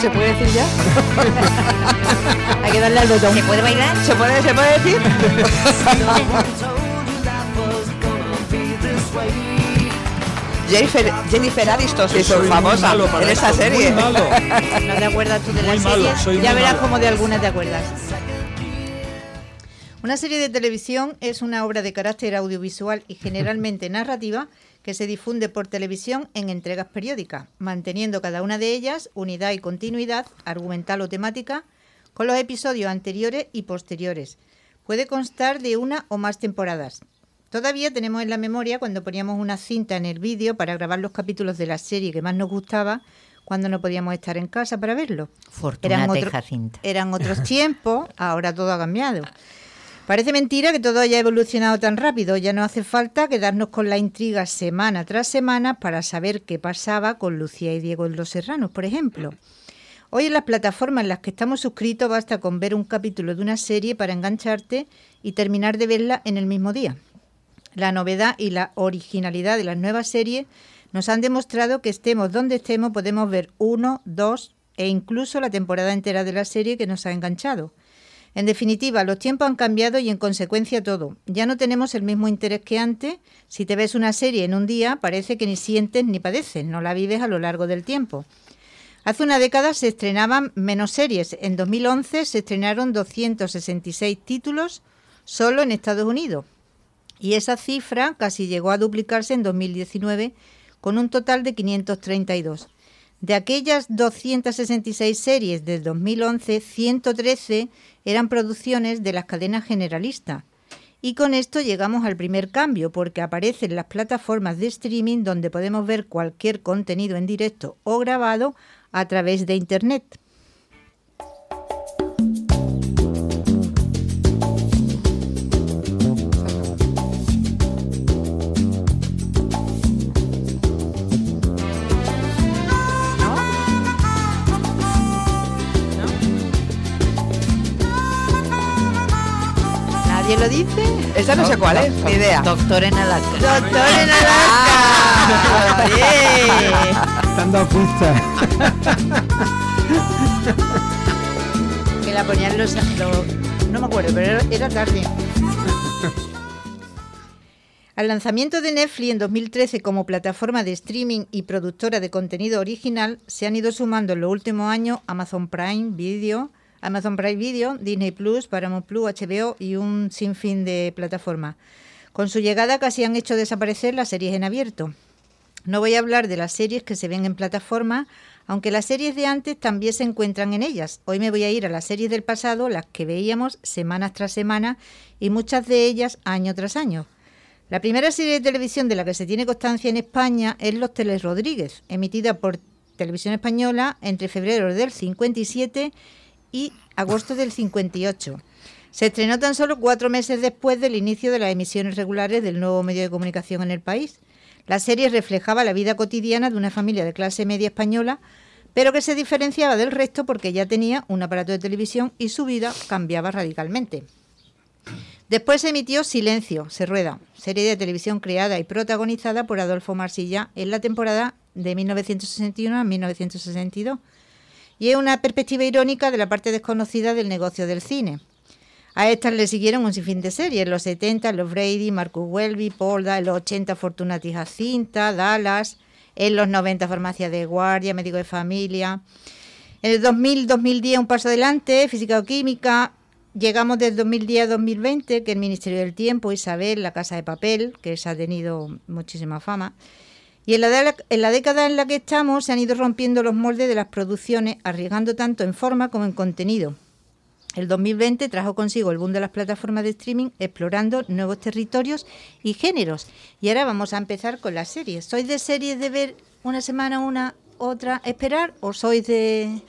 ¿Se puede decir ya? Hay que darle al botón. ¿Se puede bailar? ¿Se puede, ¿se puede decir? Jennifer, Jennifer Aniston se hizo muy famosa en esa esto, muy serie. malo. ¿No te acuerdas tú de la Muy serie? malo, soy ya muy verás malo. como de alguna te acuerdas. Una serie de televisión es una obra de carácter audiovisual y generalmente narrativa que se difunde por televisión en entregas periódicas, manteniendo cada una de ellas unidad y continuidad argumental o temática con los episodios anteriores y posteriores. Puede constar de una o más temporadas. Todavía tenemos en la memoria cuando poníamos una cinta en el vídeo para grabar los capítulos de la serie que más nos gustaba cuando no podíamos estar en casa para verlo. Fortuna otro- Teja Cinta. eran otros tiempos, ahora todo ha cambiado. Parece mentira que todo haya evolucionado tan rápido. Ya no hace falta quedarnos con la intriga semana tras semana para saber qué pasaba con Lucía y Diego en Los Serranos, por ejemplo. Hoy en las plataformas en las que estamos suscritos basta con ver un capítulo de una serie para engancharte y terminar de verla en el mismo día. La novedad y la originalidad de las nuevas series nos han demostrado que estemos donde estemos podemos ver uno, dos e incluso la temporada entera de la serie que nos ha enganchado. En definitiva, los tiempos han cambiado y en consecuencia todo. Ya no tenemos el mismo interés que antes. Si te ves una serie en un día, parece que ni sientes ni padeces, no la vives a lo largo del tiempo. Hace una década se estrenaban menos series. En 2011 se estrenaron 266 títulos solo en Estados Unidos. Y esa cifra casi llegó a duplicarse en 2019 con un total de 532. De aquellas 266 series del 2011, 113 eran producciones de las cadenas generalistas. Y con esto llegamos al primer cambio, porque aparecen las plataformas de streaming donde podemos ver cualquier contenido en directo o grabado a través de Internet. ¿Nadie lo dice? Esta no sé cuál es, ni idea. Doctor en Alaska. Doctor en Ah. Alaska. ¡Bien! Están dando. Que la ponían los, los- No me acuerdo, pero era- era tarde. Al lanzamiento de Netflix en 2013 como plataforma de streaming y productora de contenido original, se han ido sumando en los últimos años Amazon Prime Video, Amazon Prime Video, Disney Plus, Paramount Plus, HBO y un sinfín de plataformas. Con su llegada casi han hecho desaparecer las series en abierto. No voy a hablar de las series que se ven en plataforma, aunque las series de antes también se encuentran en ellas. Hoy me voy a ir a las series del pasado, las que veíamos semanas tras semana y muchas de ellas año tras año. La primera serie de televisión de la que se tiene constancia en España es Los Teles Rodríguez, emitida por Televisión Española entre febrero del 57 y agosto del 58. Se estrenó tan solo cuatro meses después del inicio de las emisiones regulares del nuevo medio de comunicación en el país. La serie reflejaba la vida cotidiana de una familia de clase media española, pero que se diferenciaba del resto porque ya tenía un aparato de televisión y su vida cambiaba radicalmente. Después se emitió Silencio, se rueda, serie de televisión creada y protagonizada por Adolfo Marsilla en la temporada de 1961 a 1962. Y es una perspectiva irónica de la parte desconocida del negocio del cine. A estas le siguieron un sinfín de series. En los 70, Los Brady, Marcus Welby, Polda. En los 80, Fortunati Jacinta, Dallas. En los 90, Farmacia de Guardia, Médico de Familia. En el 2000-2010, un paso adelante, Física o Química. Llegamos del 2010 a 2020, que el Ministerio del Tiempo, Isabel, La Casa de Papel, que esa ha tenido muchísima fama. Y en la, de- en la década en la que estamos se han ido rompiendo los moldes de las producciones, arriesgando tanto en forma como en contenido. El 2020 trajo consigo el boom de las plataformas de streaming, explorando nuevos territorios y géneros. Y ahora vamos a empezar con las series. ¿Sois de series de ver una semana una, otra, esperar? ¿O sois de,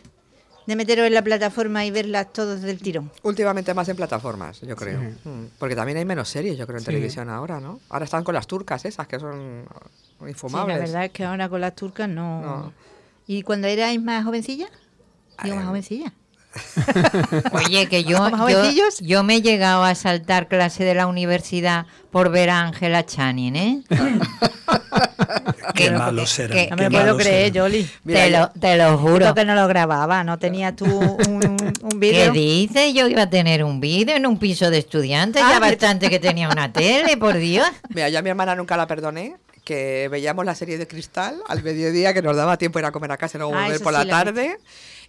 de meteros en la plataforma y verlas todos del tirón? Últimamente más en plataformas, yo creo. Mm, Porque también hay menos series, yo creo, en Sí. televisión ahora, ¿no? Ahora están con las turcas esas, que son Sí, la verdad es que ahora con las turcas no. No. ¿Y cuando erais más jovencilla? Digo, más jovencilla. Oye, que yo, ¿Más yo, yo me he llegado a saltar clase de la universidad por ver a Ángela Channing, ¿eh? Qué malos serán. que- No qué me puedo creer. Yoli. te, lo, te lo juro. Esto que no lo grababa, no tenías tú un, un ¿Qué vídeo. dices? Yo iba a tener un vídeo en un piso de estudiantes, Ah, ya bastante que tenía una tele, por Dios. Mira, yo a mi hermana nunca la perdoné, que veíamos la serie de Cristal al mediodía, que nos daba tiempo ir a comer a casa y luego Ah, volver por sí la tarde.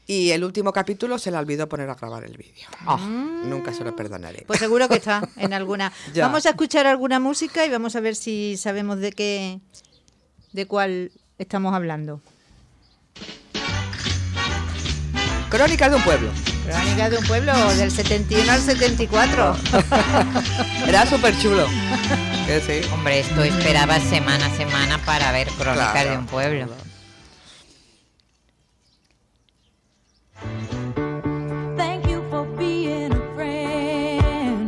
Y el último capítulo se le olvidó poner a grabar el vídeo. Ah, Nunca se lo perdonaré. Pues seguro que está en alguna. Vamos a escuchar alguna música y vamos a ver si sabemos de qué, de cuál estamos hablando. Crónicas de un pueblo. Crónica de un pueblo del 71 al 74. Era súper chulo. Que sí. Hombre, esto esperaba semana a semana para ver Crónicas Claro. de un pueblo.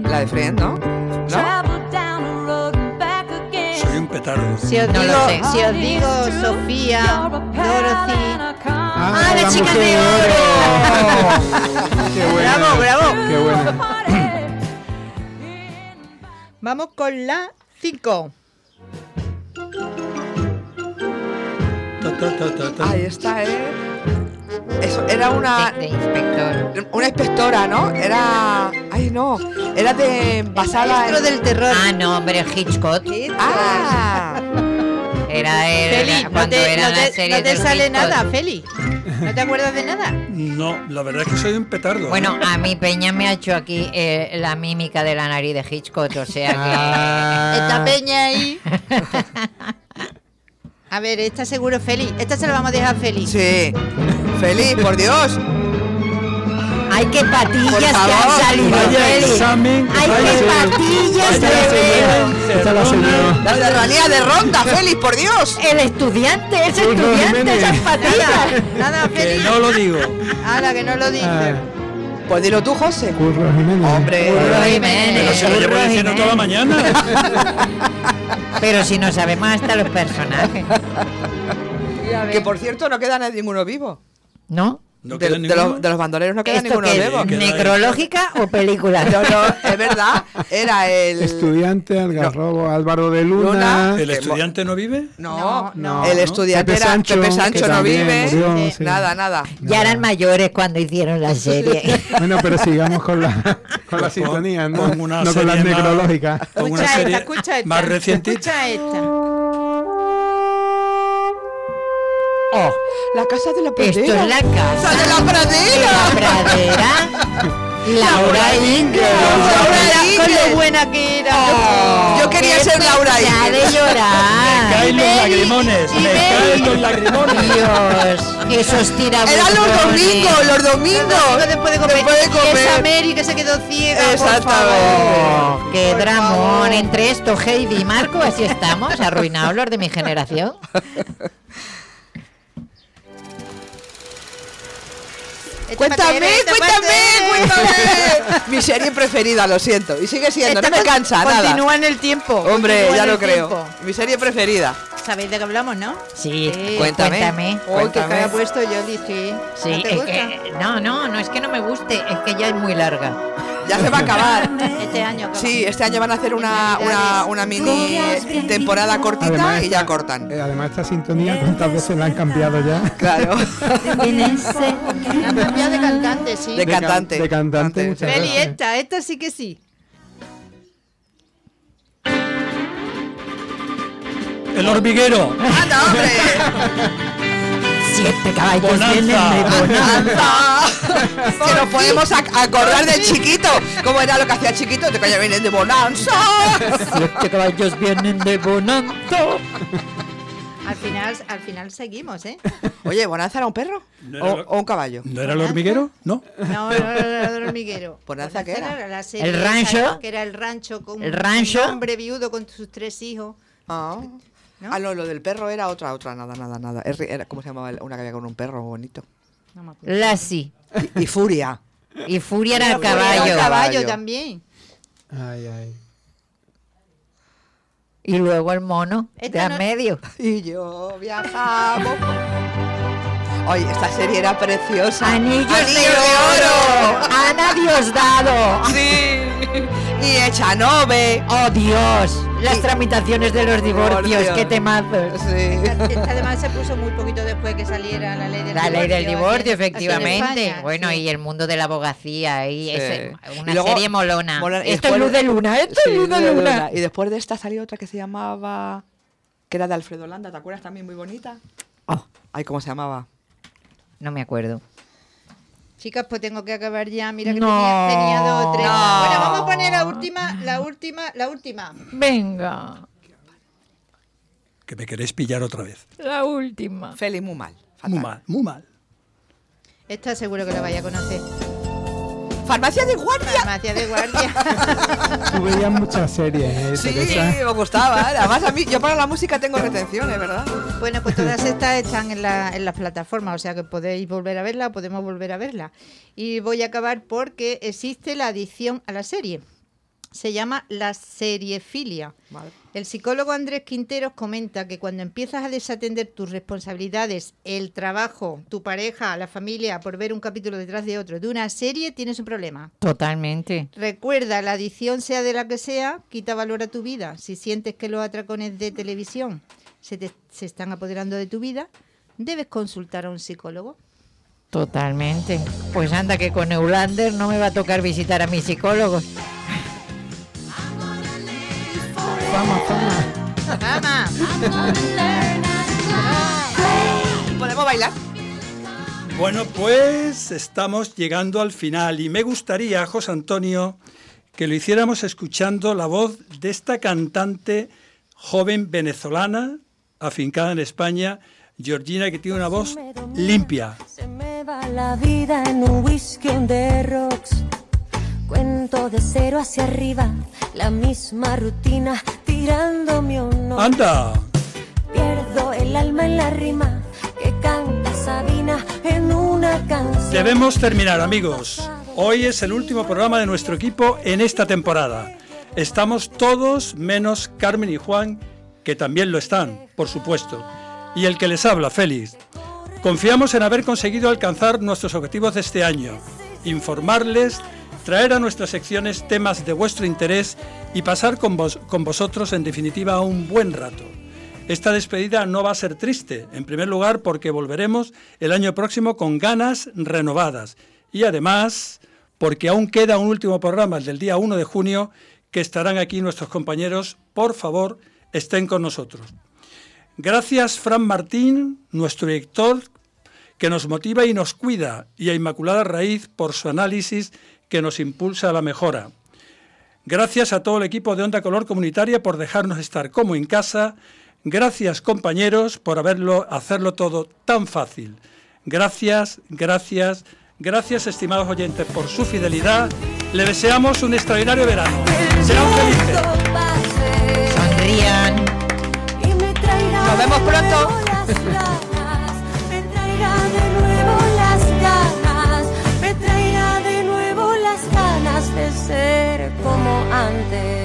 La de Friend, ¿no? ¿No? Soy un petardo. Si os, No lo digo, sé. si os digo Sofía, Dorothy. Ah, la chica de Qué buena. Bravo, bravo. Qué buena. Vamos con la 5. Ta, ta, ta, ta, ta. Ahí está, ¿eh? Eso, era una, De, de inspector. una inspectora, ¿no? Era Ay, no. Era de basada en- del terror. Ah, no, hombre, Hitchcock. Ah. Era él Feli, no cuando te, era no la te- serie no te del sale Hitchcock. nada, Feli. ¿No te acuerdas de nada? No, la verdad es que soy un petardo. ¿eh? Bueno, a mí Peña me ha hecho aquí eh, la mímica de la nariz de Hitchcock, o sea Ah. Esta peña ahí. A ver, esta seguro Feli. Esta se la vamos a dejar a Feli. Sí. Feliz, por Dios. ¡Ay, qué patillas que han salido, Feli! ¡Ay, qué patillas. Esta la señora. La ciudadanía de ronda, Félix, por Dios. El estudiante, ese Curro estudiante, esas patillas. Nada, Que Feli. no lo digo. Ahora que no lo dice. Ah, Pues dilo tú, José. Curro Jiménez. Hombre. Curro Jiménez, Pero se lo llevo diciendo toda la mañana. Pero si no sabemos hasta los personajes. Que por cierto no queda nadie- ninguno vivo. ¿No? No de, los, de los bandoleros no queda ¿Esto ninguno? Queda ahí. ¿Necrológica o película? No, no, es verdad. Era el. Estudiante, Algarrobo, Álvaro de Luna. Luna. ¿El estudiante no vive? No, No, el no. estudiante Pepe era Sancho, Pepe que Sancho, no también vive. murió, sí. Nada, nada. Ya eran mayores cuando hicieron la serie. Bueno, pero sigamos con la, con la Pon- sintonía, ¿no? una no con las necrológicas. Escucha esta, escucha esta. más recientita. Escucha esta. Oh, La casa de la esto pradera. es la casa de la de pradera. la pradera. Laura Ingalls. Laura Con lo buena que era. Oh, Yo quería ser Laura Ingalls. de llorar. Caen los lagrimones. Me caen los lagrimones. Dios, esos tirabuzones. Eran los domingos, los domingos. Después de comer. Después de Y esa comer. Mary que se quedó ciega. por Exactamente. favor. Oh, qué Por dramón. favor. Entre esto, Heidi y Marco, así estamos, arruinados los de mi generación. Esta Cuéntame, cuéntame, parte. cuéntame. Mi serie preferida, lo siento. Y sigue siendo, Esta no me cansa nada. Continúa en el tiempo. Hombre, ya lo creo. tiempo. Mi serie preferida. ¿Sabéis de qué hablamos, no? Sí, Sí. Cuéntame. cuéntame. Oh, que Cuéntame. cara ha puesto Yoli, sí. Sí, ¿No te es gusta? que, no, no, no es que no me guste, es que ya es muy larga. Ya se va a acabar. Este año acaba. Sí, este año van a hacer una, una, una mini temporada cortita Además, y ya cortan. eh, además, esta sintonía, ¿cuántas veces la han cambiado ya? Claro. Han cambiado de cantante, sí. De can- cantante. De cantante, Cantante. muchas Feli, veces. esta, esta sí que sí. El hormiguero. ¡Anda, hombre! Siete caballos Bonanza. vienen de bonanza. que nos podemos ac- acordar del chiquito. ¿Cómo era lo que hacía chiquito? Te calla vienen de bonanza. Siete caballos vienen de bonanza. Al final, al final seguimos, ¿eh? Oye, ¿bonanza era un perro? No era ¿O, lo- o un caballo? ¿No era el hormiguero? No. No, no, no, era el hormiguero. ¿Bonanza qué era? la serie ¿El esa, rancho? Que era el rancho con ¿El rancho? un hombre viudo con sus tres hijos. Ah. ¿No? Ah, no, lo del perro era otra, otra, nada, nada, nada. Era, ¿Cómo se llamaba? Una que había con un perro bonito. No me acuerdo. Lassie. Y, y Furia. Y Furia era el Era un caballo. caballo Caballo. también. Ay, ay. Y luego el mono de Esta a no- medio. Y yo viajamos. Oye, esta serie era preciosa. Anillos Anillos de oro. Ana Diosdado. Sí. Y Echanove. Oh Dios. Las tramitaciones de los divorcios. Divorcio. Qué temazos. Sí. Esta además se puso muy poquito después que saliera la ley del La divorcio. ley del divorcio, en efectivamente. España, bueno, sí. y el mundo de la abogacía. Y Sí. ese- una Y luego- serie molona. mola- y esto es luz de luna, esto Sí, es luz de luna. Y después de esta salió otra que se llamaba. que era de Alfredo Landa, ¿te acuerdas? También muy bonita. Oh, Ay, ¿cómo se llamaba? No me acuerdo. Chicas, pues tengo que acabar ya. Mira que No. tenía, tenía dos o tres. No. Bueno, vamos a poner la última, la última, la última. Venga, Que me queréis pillar otra vez. la última. Feli, muy mal. fatal. Muy mal, muy mal. Esta seguro que la vaya a conocer. Farmacia de guardia. Farmacia de guardia. Tú veías muchas series, ¿eh, Sí, Teresa? me gustaba. ¿eh? Además, a mí, yo para la música tengo retenciones, ¿verdad? Bueno, pues todas estas están en, la, en las plataformas, o sea que podéis volver a verla, podemos volver a verla. Y voy a acabar porque existe la adicción a la serie. Se llama la seriefilia. Vale. El psicólogo Andrés Quinteros comenta que cuando empiezas a desatender tus responsabilidades, el trabajo, tu pareja, la familia, por ver un capítulo detrás de otro de una serie, tienes un problema. Totalmente. Recuerda, la adicción sea de la que sea, quita valor a tu vida. Si sientes que los atracones de televisión se, te- se están apoderando de tu vida, debes consultar a un psicólogo. Totalmente. Pues anda que con Eulander no me va a tocar visitar a mis psicólogos. Fama, fama. ¿Podemos bailar? Bueno, pues estamos llegando al final y me gustaría, José Antonio, que lo hiciéramos escuchando la voz de esta cantante joven venezolana, afincada en España, Georgina, que tiene una voz limpia. Se me va la vida en un whisky on the rocks. Cuento de cero hacia arriba, la misma rutina, tirando mi honor. ¡Anda! Pierdo el alma en la rima que canta Sabina en una canción. Debemos terminar, amigos. Hoy es el último programa de nuestro equipo en esta temporada. Estamos todos menos Carmen y Juan, que también lo están, por supuesto. Y el que les habla, Félix. Confiamos en haber conseguido alcanzar nuestros objetivos de este año, informarles, traer a nuestras secciones temas de vuestro interés y pasar con, vos- con vosotros, en definitiva, un buen rato. Esta despedida no va a ser triste, en primer lugar porque volveremos el año próximo con ganas renovadas y además porque aún queda un último programa, el del día 1 de junio, que estarán aquí nuestros compañeros. Por favor, estén con nosotros. Gracias, Fran Martín, nuestro director, que nos motiva y nos cuida, y a Inmaculada Raíz por su análisis que nos impulsa a la mejora. Gracias a todo el equipo de Onda Color Comunitaria por dejarnos estar como en casa. Gracias, compañeros, por haberlo, hacerlo todo tan fácil. Gracias, gracias, gracias, estimados oyentes, por su fidelidad. Le deseamos un extraordinario verano. Sean felices. Sonrían. Nos vemos pronto. instante.